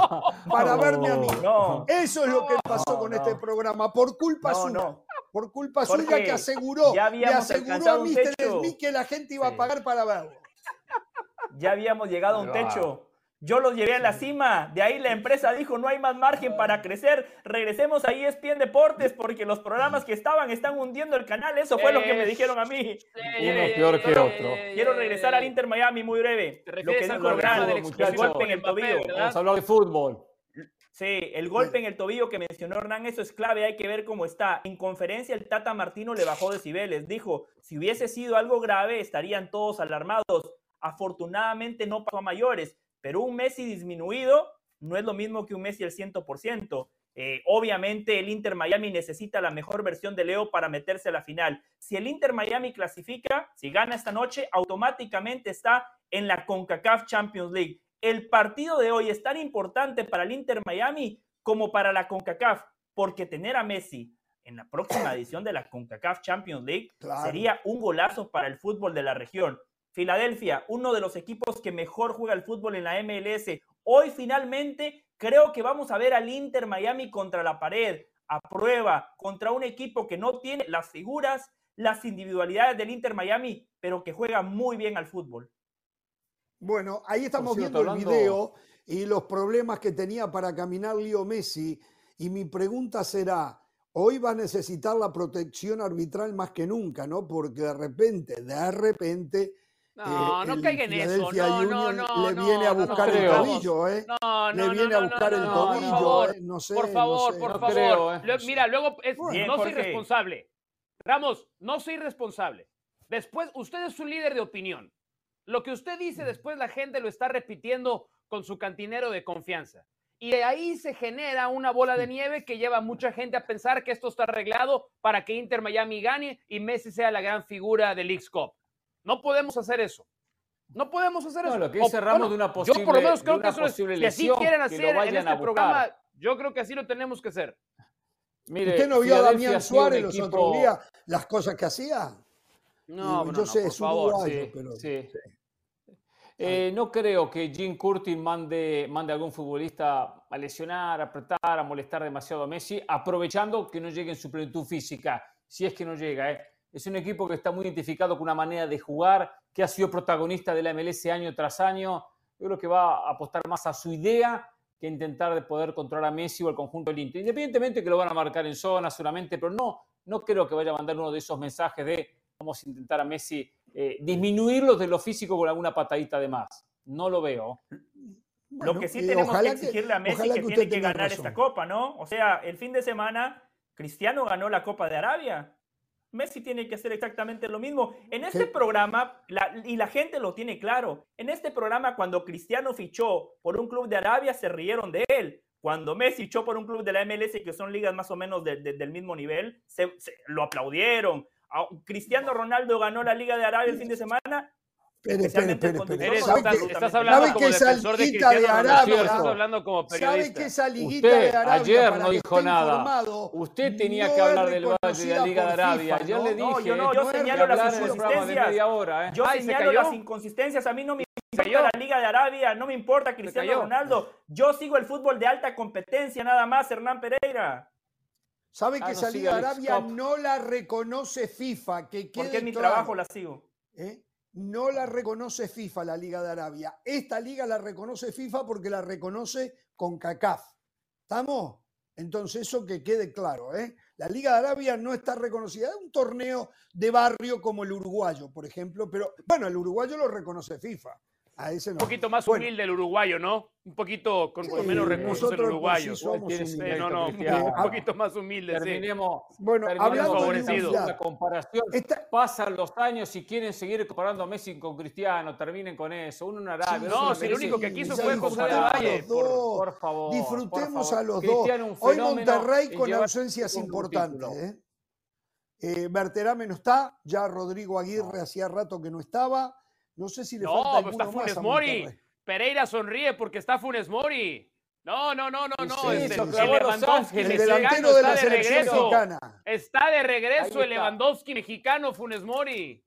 Para verme a mí. Eso es lo que pasó con este programa, por culpa suya. Por culpa suya que aseguró, ya aseguró a Mr. Smith que la gente iba a pagar para verlo. Ya habíamos llegado a un techo. Yo los llevé a la cima. De ahí la empresa dijo, no hay más margen para crecer. Regresemos a ESPN Deportes porque los programas que estaban están hundiendo el canal. Eso fue lo que me dijeron a mí. Uno peor que otro. Quiero regresar al Inter Miami muy breve. Lo que dijo Gran, el golpe en el tobillo. Vamos a hablar de fútbol. Sí, el golpe en el tobillo que mencionó Hernán, eso es clave, hay que ver cómo está. En conferencia el Tata Martino le bajó decibeles, dijo, si hubiese sido algo grave estarían todos alarmados. Afortunadamente no pasó a mayores pero un Messi disminuido no es lo mismo que un Messi al 100%. Eh, obviamente el Inter Miami necesita la mejor versión de Leo para meterse a la final. Si el Inter Miami clasifica, si gana esta noche, automáticamente está en la CONCACAF Champions League. El partido de hoy es tan importante para el Inter Miami como para la CONCACAF, porque tener a Messi en la próxima edición de la CONCACAF Champions League sería un golazo para el fútbol de la región. Filadelfia, uno de los equipos que mejor juega el fútbol en la MLS. Hoy finalmente creo que vamos a ver al Inter Miami contra la pared, a prueba, contra un equipo que no tiene las figuras, las individualidades del Inter Miami, pero que juega muy bien al fútbol. Bueno, ahí estamos viendo el video y los problemas que tenía para caminar Leo Messi. Y mi pregunta será, hoy va a necesitar la protección arbitral más que nunca, ¿no? Porque de repente, de repente No, no caiga en eso. No, no, no, le viene a buscar el tobillo, ¿eh? No, no, le viene a buscar el tobillo, ¿eh? No sé. Por favor, por favor. Mira, luego no soy responsable. Ramos, no soy responsable. Después, usted es un líder de opinión. Lo que usted dice después la gente lo está repitiendo con su cantinero de confianza. Y de ahí se genera una bola de nieve que lleva a mucha gente a pensar que esto está arreglado para que Inter Miami gane y Messi sea la gran figura del League Cup. No podemos hacer eso. No podemos hacer eso. Lo que dice Ramos de una posible, yo por lo menos creo que eso es, que así quieren hacer en este programa. Yo creo que así lo tenemos que hacer. Mire, ¿Usted no vio a Damián Suárez los otros días las cosas que hacía? No, yo no, sé, es un pero. Sí. Eh, no creo que Jim Curtin mande, mande a algún futbolista a lesionar, a apretar, a molestar demasiado a Messi, aprovechando que no llegue en su plenitud física, si es que no llega. ¿eh? Es un equipo que está muy identificado con una manera de jugar, que ha sido protagonista de la MLS año tras año. Yo creo que va a apostar más a su idea que intentar de poder controlar a Messi o al conjunto del Inter. Independientemente que lo van a marcar en zona seguramente, pero no, no creo que vaya a mandar uno de esos mensajes de vamos a intentar a Messi eh, disminuirlos de lo físico con alguna patadita de más. No lo veo. lo que sí tenemos que exigirle a Messi que, que tiene que ganar esta copa, ¿no? O sea, el fin de semana Cristiano ganó la Copa de Arabia. Messi tiene que hacer exactamente lo mismo. En este programa, y la gente lo tiene claro, en este programa cuando Cristiano fichó por un club de Arabia se rieron de él. Cuando Messi fichó por un club de la MLS, que son ligas más o menos del mismo nivel, se, lo aplaudieron. Cristiano Ronaldo ganó la Liga de Arabia el fin de semana. Espere, espere, espere. Estás hablando como defensor de Cristiano de Arabia, Estás hablando como periodista. ¿Sabe que esa liguita de Arabia ayer no dijo nada. Usted tenía que hablar del Valle de la Liga de Arabia. Ayer le dije. yo no, yo señalo las inconsistencias. Yo señalo las inconsistencias. A mí no me importa la Liga de Arabia, no me importa Cristiano Ronaldo. Yo sigo el fútbol de alta competencia nada más, Hernán Pereira. ¿Sabe ah, que esa Liga de Arabia no la reconoce FIFA? Que Porque es mi trabajo, la sigo. ¿Eh? No la reconoce FIFA, la Liga de Arabia. Esta liga la reconoce FIFA porque la reconoce con CACAF. ¿Estamos? Entonces, eso que quede claro. ¿eh? La Liga de Arabia no está reconocida. Es un torneo de barrio como el uruguayo, por ejemplo, pero bueno, el uruguayo lo reconoce FIFA. Un poquito más humilde el uruguayo, ¿no? Un poquito con, menos recursos el uruguayo. no, no, un poquito más humilde. Terminemos, bueno, hablando de la comparación. Pasan los años y quieren seguir comparando a Messi con Cristiano, terminen con eso. Uno en Arabia. no, si el único que quiso fue José de Valle. Por, favor. Disfrutemos a los dos. Hoy Monterrey con ausencias importantes. ¿eh? ¿eh? Berterame no está, ya Rodrigo Aguirre hacía rato que no estaba. No sé si le no, falta está Funes Mori. Pereira sonríe porque está Funes Mori. No, no, no, no, no. el, Lewandowski el delantero de la selección mexicana. Está de regreso el Lewandowski mexicano Funes Mori.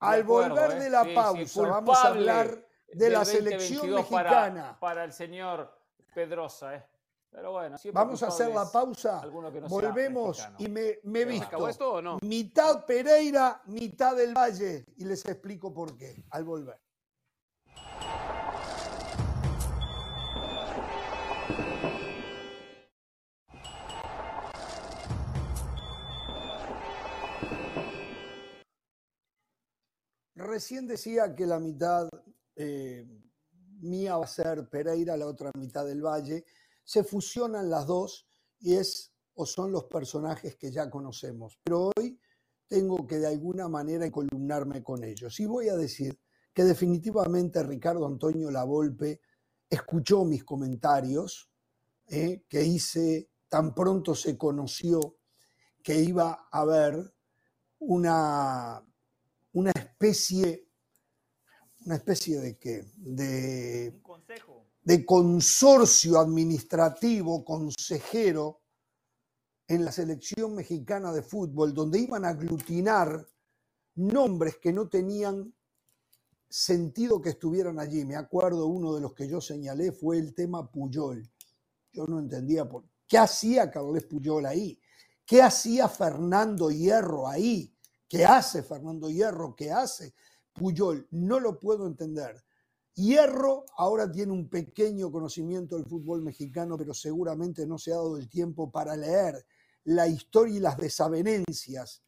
Al volver ¿eh? de la pausa, vamos a hablar de la selección mexicana. Para, el señor Pedrosa, ¿eh? Pero bueno, Vamos a hacer la pausa. Volvemos y me, me he visto esto, o no? mitad Pereira, mitad del Valle. Y les explico por qué al volver. Recién decía que la mitad eh, mía va a ser Pereira, la otra mitad del Valle se fusionan las dos y es o son los personajes que ya conocemos. Pero hoy tengo que de alguna manera columnarme con ellos. Y voy a decir que definitivamente Ricardo Antonio Lavolpe escuchó mis comentarios eh, que hice tan pronto se conoció que iba a haber una, una especie, una especie de qué, de... De consorcio administrativo, consejero, en la selección mexicana de fútbol, donde iban a aglutinar nombres que no tenían sentido que estuvieran allí. Me acuerdo uno de los que yo señalé fue el tema Puyol. Yo no entendía por qué hacía Carles Puyol ahí, qué hacía Fernando Hierro ahí, qué hace Fernando Hierro, qué hace Puyol. No lo puedo entender. Hierro ahora tiene un pequeño conocimiento del fútbol mexicano, pero seguramente no se ha dado el tiempo para leer la historia y las desavenencias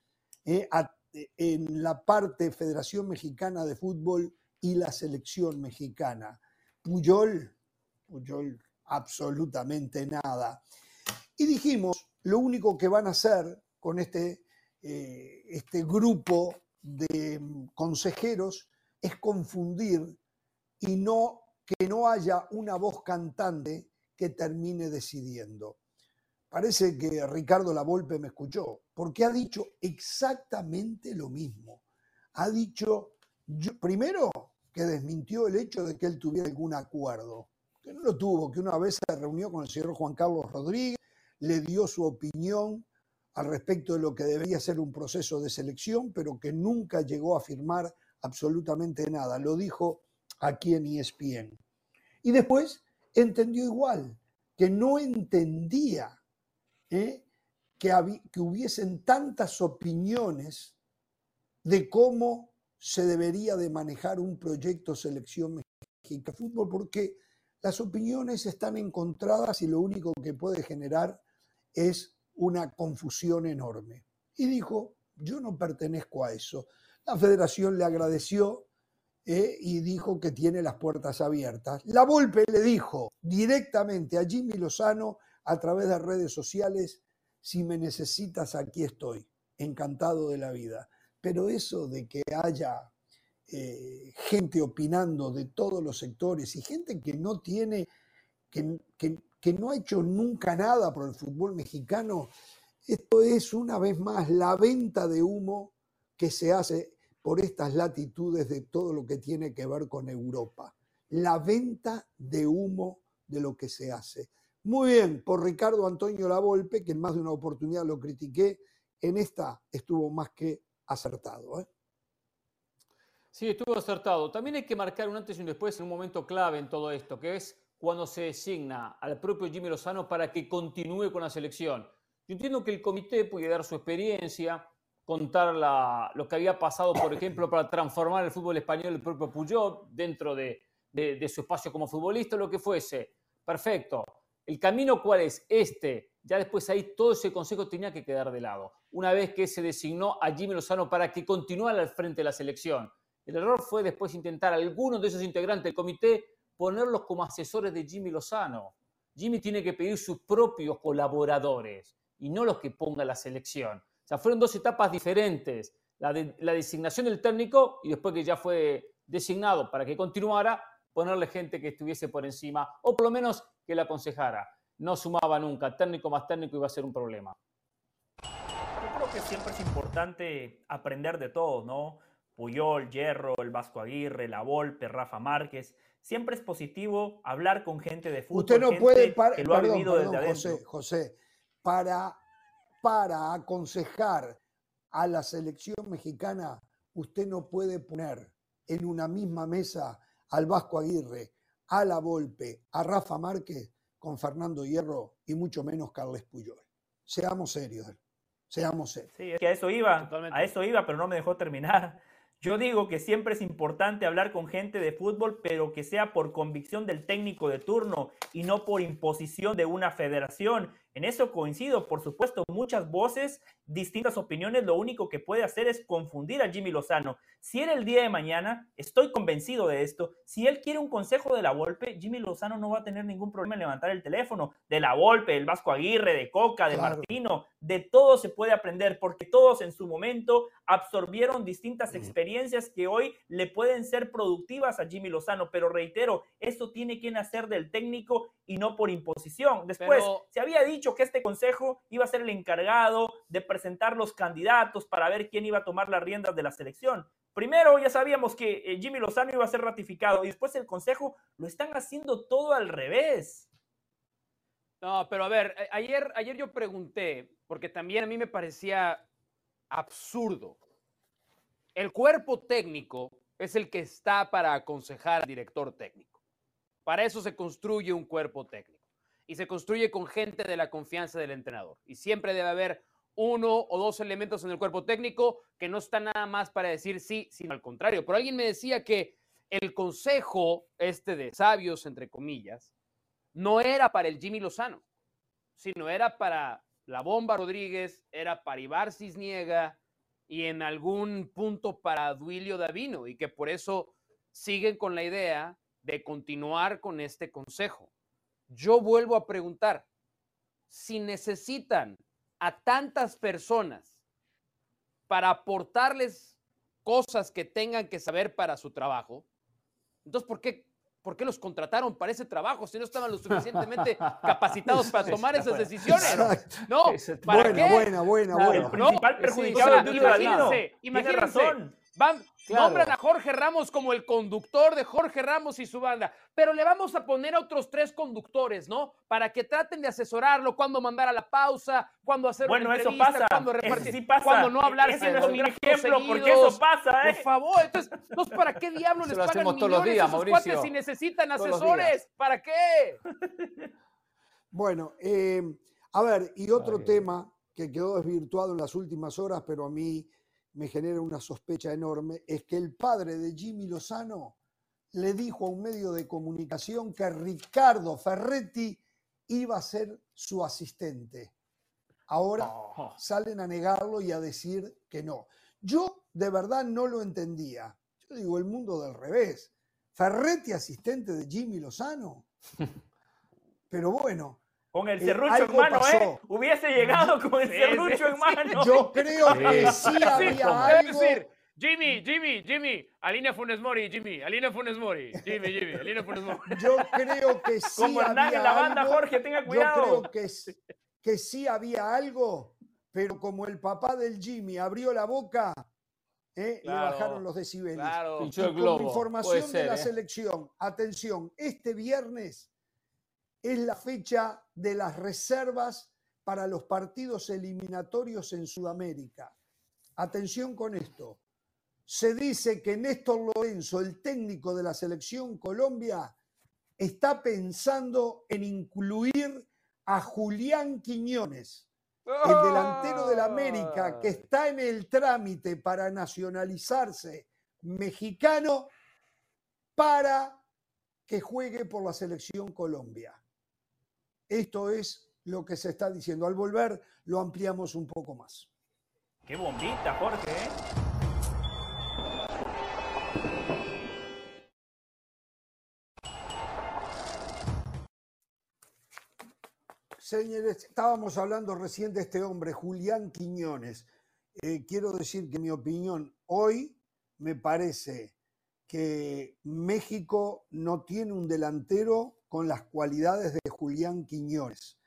eh, a en la parte Federación Mexicana de Fútbol y la selección mexicana. Puyol, Puyol, absolutamente nada. Y dijimos, lo único que van a hacer con este, eh, este grupo de mm, consejeros es confundir y no que no haya una voz cantante que termine decidiendo. Parece que Ricardo Lavolpe me escuchó, porque ha dicho exactamente lo mismo. Ha dicho, primero, que desmintió el hecho de que él tuviera algún acuerdo, que no lo tuvo, que una vez se reunió con el señor Juan Carlos Rodríguez, le dio su opinión al respecto de lo que debería ser un proceso de selección, pero que nunca llegó a firmar absolutamente nada. Lo dijo aquí en ESPN. Y después entendió igual, que no entendía ¿eh? que, que hubiesen tantas opiniones de cómo se debería de manejar un proyecto selección mexicana de fútbol, porque las opiniones están encontradas y lo único que puede generar es una confusión enorme. Y dijo, yo no pertenezco a eso. La federación le agradeció eh, y dijo que tiene las puertas abiertas. La Volpe le dijo directamente a Jimmy Lozano a través de redes sociales, si me necesitas, aquí estoy, encantado de la vida. Pero eso de que haya eh, gente opinando de todos los sectores y gente que no tiene, que, que no ha hecho nunca nada por el fútbol mexicano, esto es una vez más la venta de humo que se hace por estas latitudes de todo lo que tiene que ver con Europa. La venta de humo de lo que se hace. Muy bien, por Ricardo Antonio Lavolpe, que en más de una oportunidad lo critiqué, en esta estuvo más que acertado. ¿eh? Sí, estuvo acertado. También hay que marcar un antes y un después en un momento clave en todo esto, que es cuando se designa al propio Jimmy Lozano para que continúe con la selección. Yo entiendo que el comité puede dar su experiencia, contar lo que había pasado, por ejemplo, para transformar el fútbol español el propio Puyol dentro de, de su espacio como futbolista, lo que fuese. Perfecto. ¿El camino cuál es? Este. Ya después ahí todo ese consejo tenía que quedar de lado. Una vez que se designó a Jimmy Lozano para que continuara al frente de la selección. El error fue después intentar a algunos de esos integrantes del comité ponerlos como asesores de Jimmy Lozano. Jimmy tiene que pedir sus propios colaboradores y no los que ponga la selección. O sea, fueron dos etapas diferentes. La, de, la designación del técnico y después que ya fue designado para que continuara, ponerle gente que estuviese por encima o por lo menos que la aconsejara. No sumaba nunca. Técnico más técnico iba a ser un problema. Yo creo que siempre es importante aprender de todo, ¿no? Puyol, Hierro, el Vasco Aguirre, La Volpe, Rafa Márquez siempre es positivo hablar con gente de fútbol. Usted no puede, que lo ha vivido desde adentro. José, José, para, para aconsejar a la selección mexicana, usted no puede poner en una misma mesa al Vasco Aguirre, a La Volpe, a Rafa Márquez con Fernando Hierro y mucho menos Carles Puyol. Seamos serios, seamos serios. Sí, es que a eso iba, a eso iba, pero no me dejó terminar. Yo digo que siempre es importante hablar con gente de fútbol, pero que sea por convicción del técnico de turno y no por imposición de una federación. En eso coincido, por supuesto, muchas voces, distintas opiniones, lo único que puede hacer es confundir a Jimmy Lozano. Si él el día de mañana, estoy convencido de esto, si él quiere un consejo de la Volpe, Jimmy Lozano no va a tener ningún problema en levantar el teléfono. De la Volpe, del Vasco Aguirre, de Coca, de Martino, de todo se puede aprender, porque todos en su momento absorbieron distintas experiencias que hoy le pueden ser productivas a Jimmy Lozano. Pero reitero, esto tiene que nacer del técnico y no por imposición. Después, se había dicho que este consejo iba a ser el encargado de presentar los candidatos para ver quién iba a tomar las riendas de la selección. Primero ya sabíamos que eh, Jimmy Lozano iba a ser ratificado y después el consejo lo están haciendo todo al revés. No, pero a ver, ayer, ayer yo pregunté, porque también a mí me parecía absurdo. El cuerpo técnico es el que está para aconsejar al director técnico. Para eso se construye un cuerpo técnico y se construye con gente de la confianza del entrenador. Y siempre debe haber uno o dos elementos en el cuerpo técnico que no están nada más para decir sí, sino al contrario. Pero alguien me decía que el consejo este de sabios, entre comillas, no era para el Jimmy Lozano, sino era para la Bomba Rodríguez, era para Ibar Cisniega y en algún punto para Duilio Davino y que por eso siguen con la idea de continuar con este consejo. Yo vuelvo a preguntar, si necesitan a tantas personas para aportarles cosas que tengan que saber para su trabajo, entonces, ¿por qué, ¿por qué los contrataron para ese trabajo si no estaban lo suficientemente capacitados para tomar esas decisiones? No, ¿para buena, qué? buena, buena, buena. El principal perjudicado es imagínense, imagínense, razón. Van, Nombran a Jorge Ramos como el conductor de Jorge Ramos y su banda, pero le vamos a poner a otros tres conductores, ¿no? Para que traten de asesorarlo, cuándo mandar a la pausa, cuándo hacer bueno, una eso pasa. cuándo repartir, sí pasa. cuándo no hablar Ese no es un ejemplo, porque eso pasa, ¿eh? Por favor, entonces, entonces ¿para qué diablos les pagan millones todos los días, a sus cuates si necesitan asesores? ¿Para qué? Bueno, eh, a ver, y otro tema que quedó desvirtuado en las últimas horas, pero a mí me genera una sospecha enorme, es que el padre de Jimmy Lozano le dijo a un medio de comunicación que Ricardo Ferretti iba a ser su asistente. Ahora salen a negarlo y a decir que no. Yo de verdad no lo entendía. Yo digo, el mundo del revés. Ferretti asistente de Jimmy Lozano. Pero bueno, con el eh, serrucho en mano, ¿eh? Hubiese llegado con el serrucho en mano. Yo creo que sí había algo. Decir, Jimmy, Jimmy, Jimmy, Alina Funes Mori, Jimmy, Alina Funes Mori, Jimmy, Jimmy, Alina Funes Mori. Yo creo que sí Como en la banda, algo. Jorge, tenga cuidado. Yo creo que, que sí había algo, pero como el papá del Jimmy abrió la boca, ¿eh? le bajaron los decibeles. Claro. Y como información de la ¿eh? selección, atención, este viernes es la fecha de las reservas para los partidos eliminatorios en Sudamérica. Atención con esto. Se dice que Néstor Lorenzo, el técnico de la selección Colombia, está pensando en incluir a Julián Quiñones, el delantero del América, que está en el trámite para nacionalizarse mexicano, para que juegue por la selección Colombia. Esto es lo que se está diciendo. Al volver lo ampliamos un poco más. Qué bombita, Jorge. ¿eh? Señores, estábamos hablando recién de este hombre, Julián Quiñones. Eh, quiero decir que mi opinión hoy me parece que México no tiene un delantero con las cualidades de Julián Quiñones.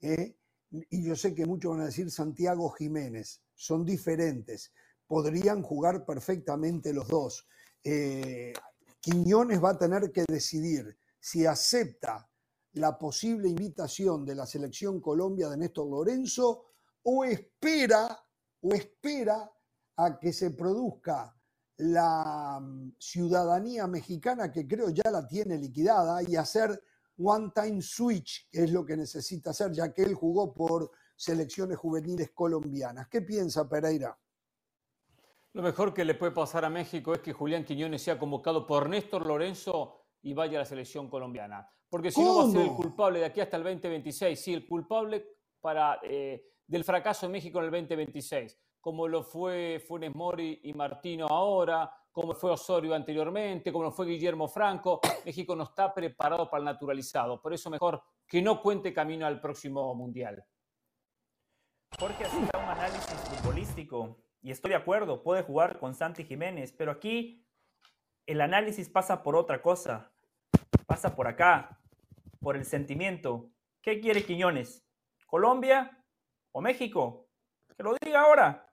¿eh? Y yo sé que muchos van a decir Santiago Jiménez, son diferentes, podrían jugar perfectamente los dos. Eh, Quiñones va a tener que decidir si acepta la posible invitación de la selección Colombia de Néstor Lorenzo o espera o espera a que se produzca la mm, ciudadanía mexicana que creo ya la tiene liquidada y hacer one-time switch, que es lo que necesita hacer, ya que él jugó por selecciones juveniles colombianas. ¿Qué piensa Pereira? Lo mejor que le puede pasar a México es que Julián Quiñones sea convocado por Néstor Lorenzo y vaya a la selección colombiana. Porque si no va a ser el culpable de aquí hasta el 2026. Sí, el culpable para, eh, del fracaso de México en el 2026, como lo fue Funes Mori y Martino ahora, como fue Osorio anteriormente, como fue Guillermo Franco. México no está preparado para el naturalizado. Por eso mejor que no cuente camino al próximo Mundial. Jorge hacía un análisis futbolístico y estoy de acuerdo, puede jugar con Santi Jiménez, pero aquí el análisis pasa por otra cosa, pasa por acá, por el sentimiento. ¿Qué quiere Quiñones? ¿Colombia o México? Que lo diga ahora.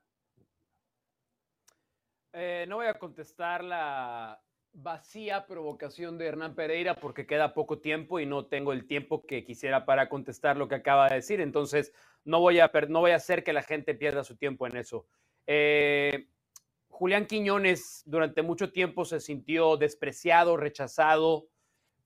Eh, no voy a contestar la vacía provocación de Hernán Pereira porque queda poco tiempo y no tengo el tiempo que quisiera para contestar lo que acaba de decir. Entonces, no voy a, no voy a hacer que la gente pierda su tiempo en eso. Eh, Julián Quiñones durante mucho tiempo se sintió despreciado, rechazado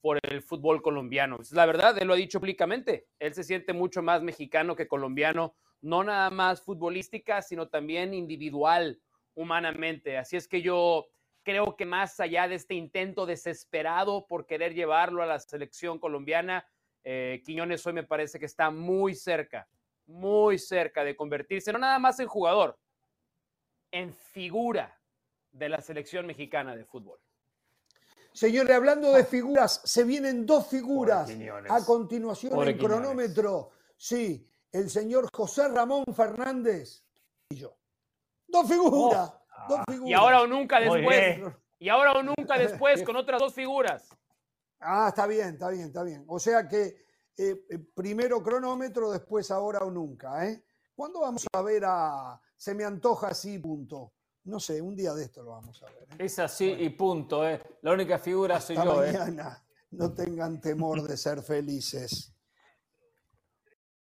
por el fútbol colombiano. La verdad, él lo ha dicho públicamente. Él se siente mucho más mexicano que colombiano, no nada más futbolística, sino también individual humanamente. Así es que yo creo que más allá de este intento desesperado por querer llevarlo a la selección colombiana, eh, Quiñones hoy me parece que está muy cerca, muy cerca de convertirse, no nada más en jugador, en figura de la selección mexicana de fútbol? Señores, hablando de figuras, se vienen dos figuras a continuación en cronómetro. Sí, el señor José Ramón Fernández y yo. Dos figuras. Oh. dos figuras. Y ahora o nunca después. Y ahora o nunca después con otras dos figuras. Ah, está bien, está bien, está bien. O sea que eh, primero cronómetro, después ahora o nunca. ¿eh? ¿Cuándo vamos a ver a... Se me antoja así, punto? No sé, un día de esto lo vamos a ver. ¿eh? Es así y punto. ¿eh? La única figura soy yo. Mañana. No tengan temor de ser felices.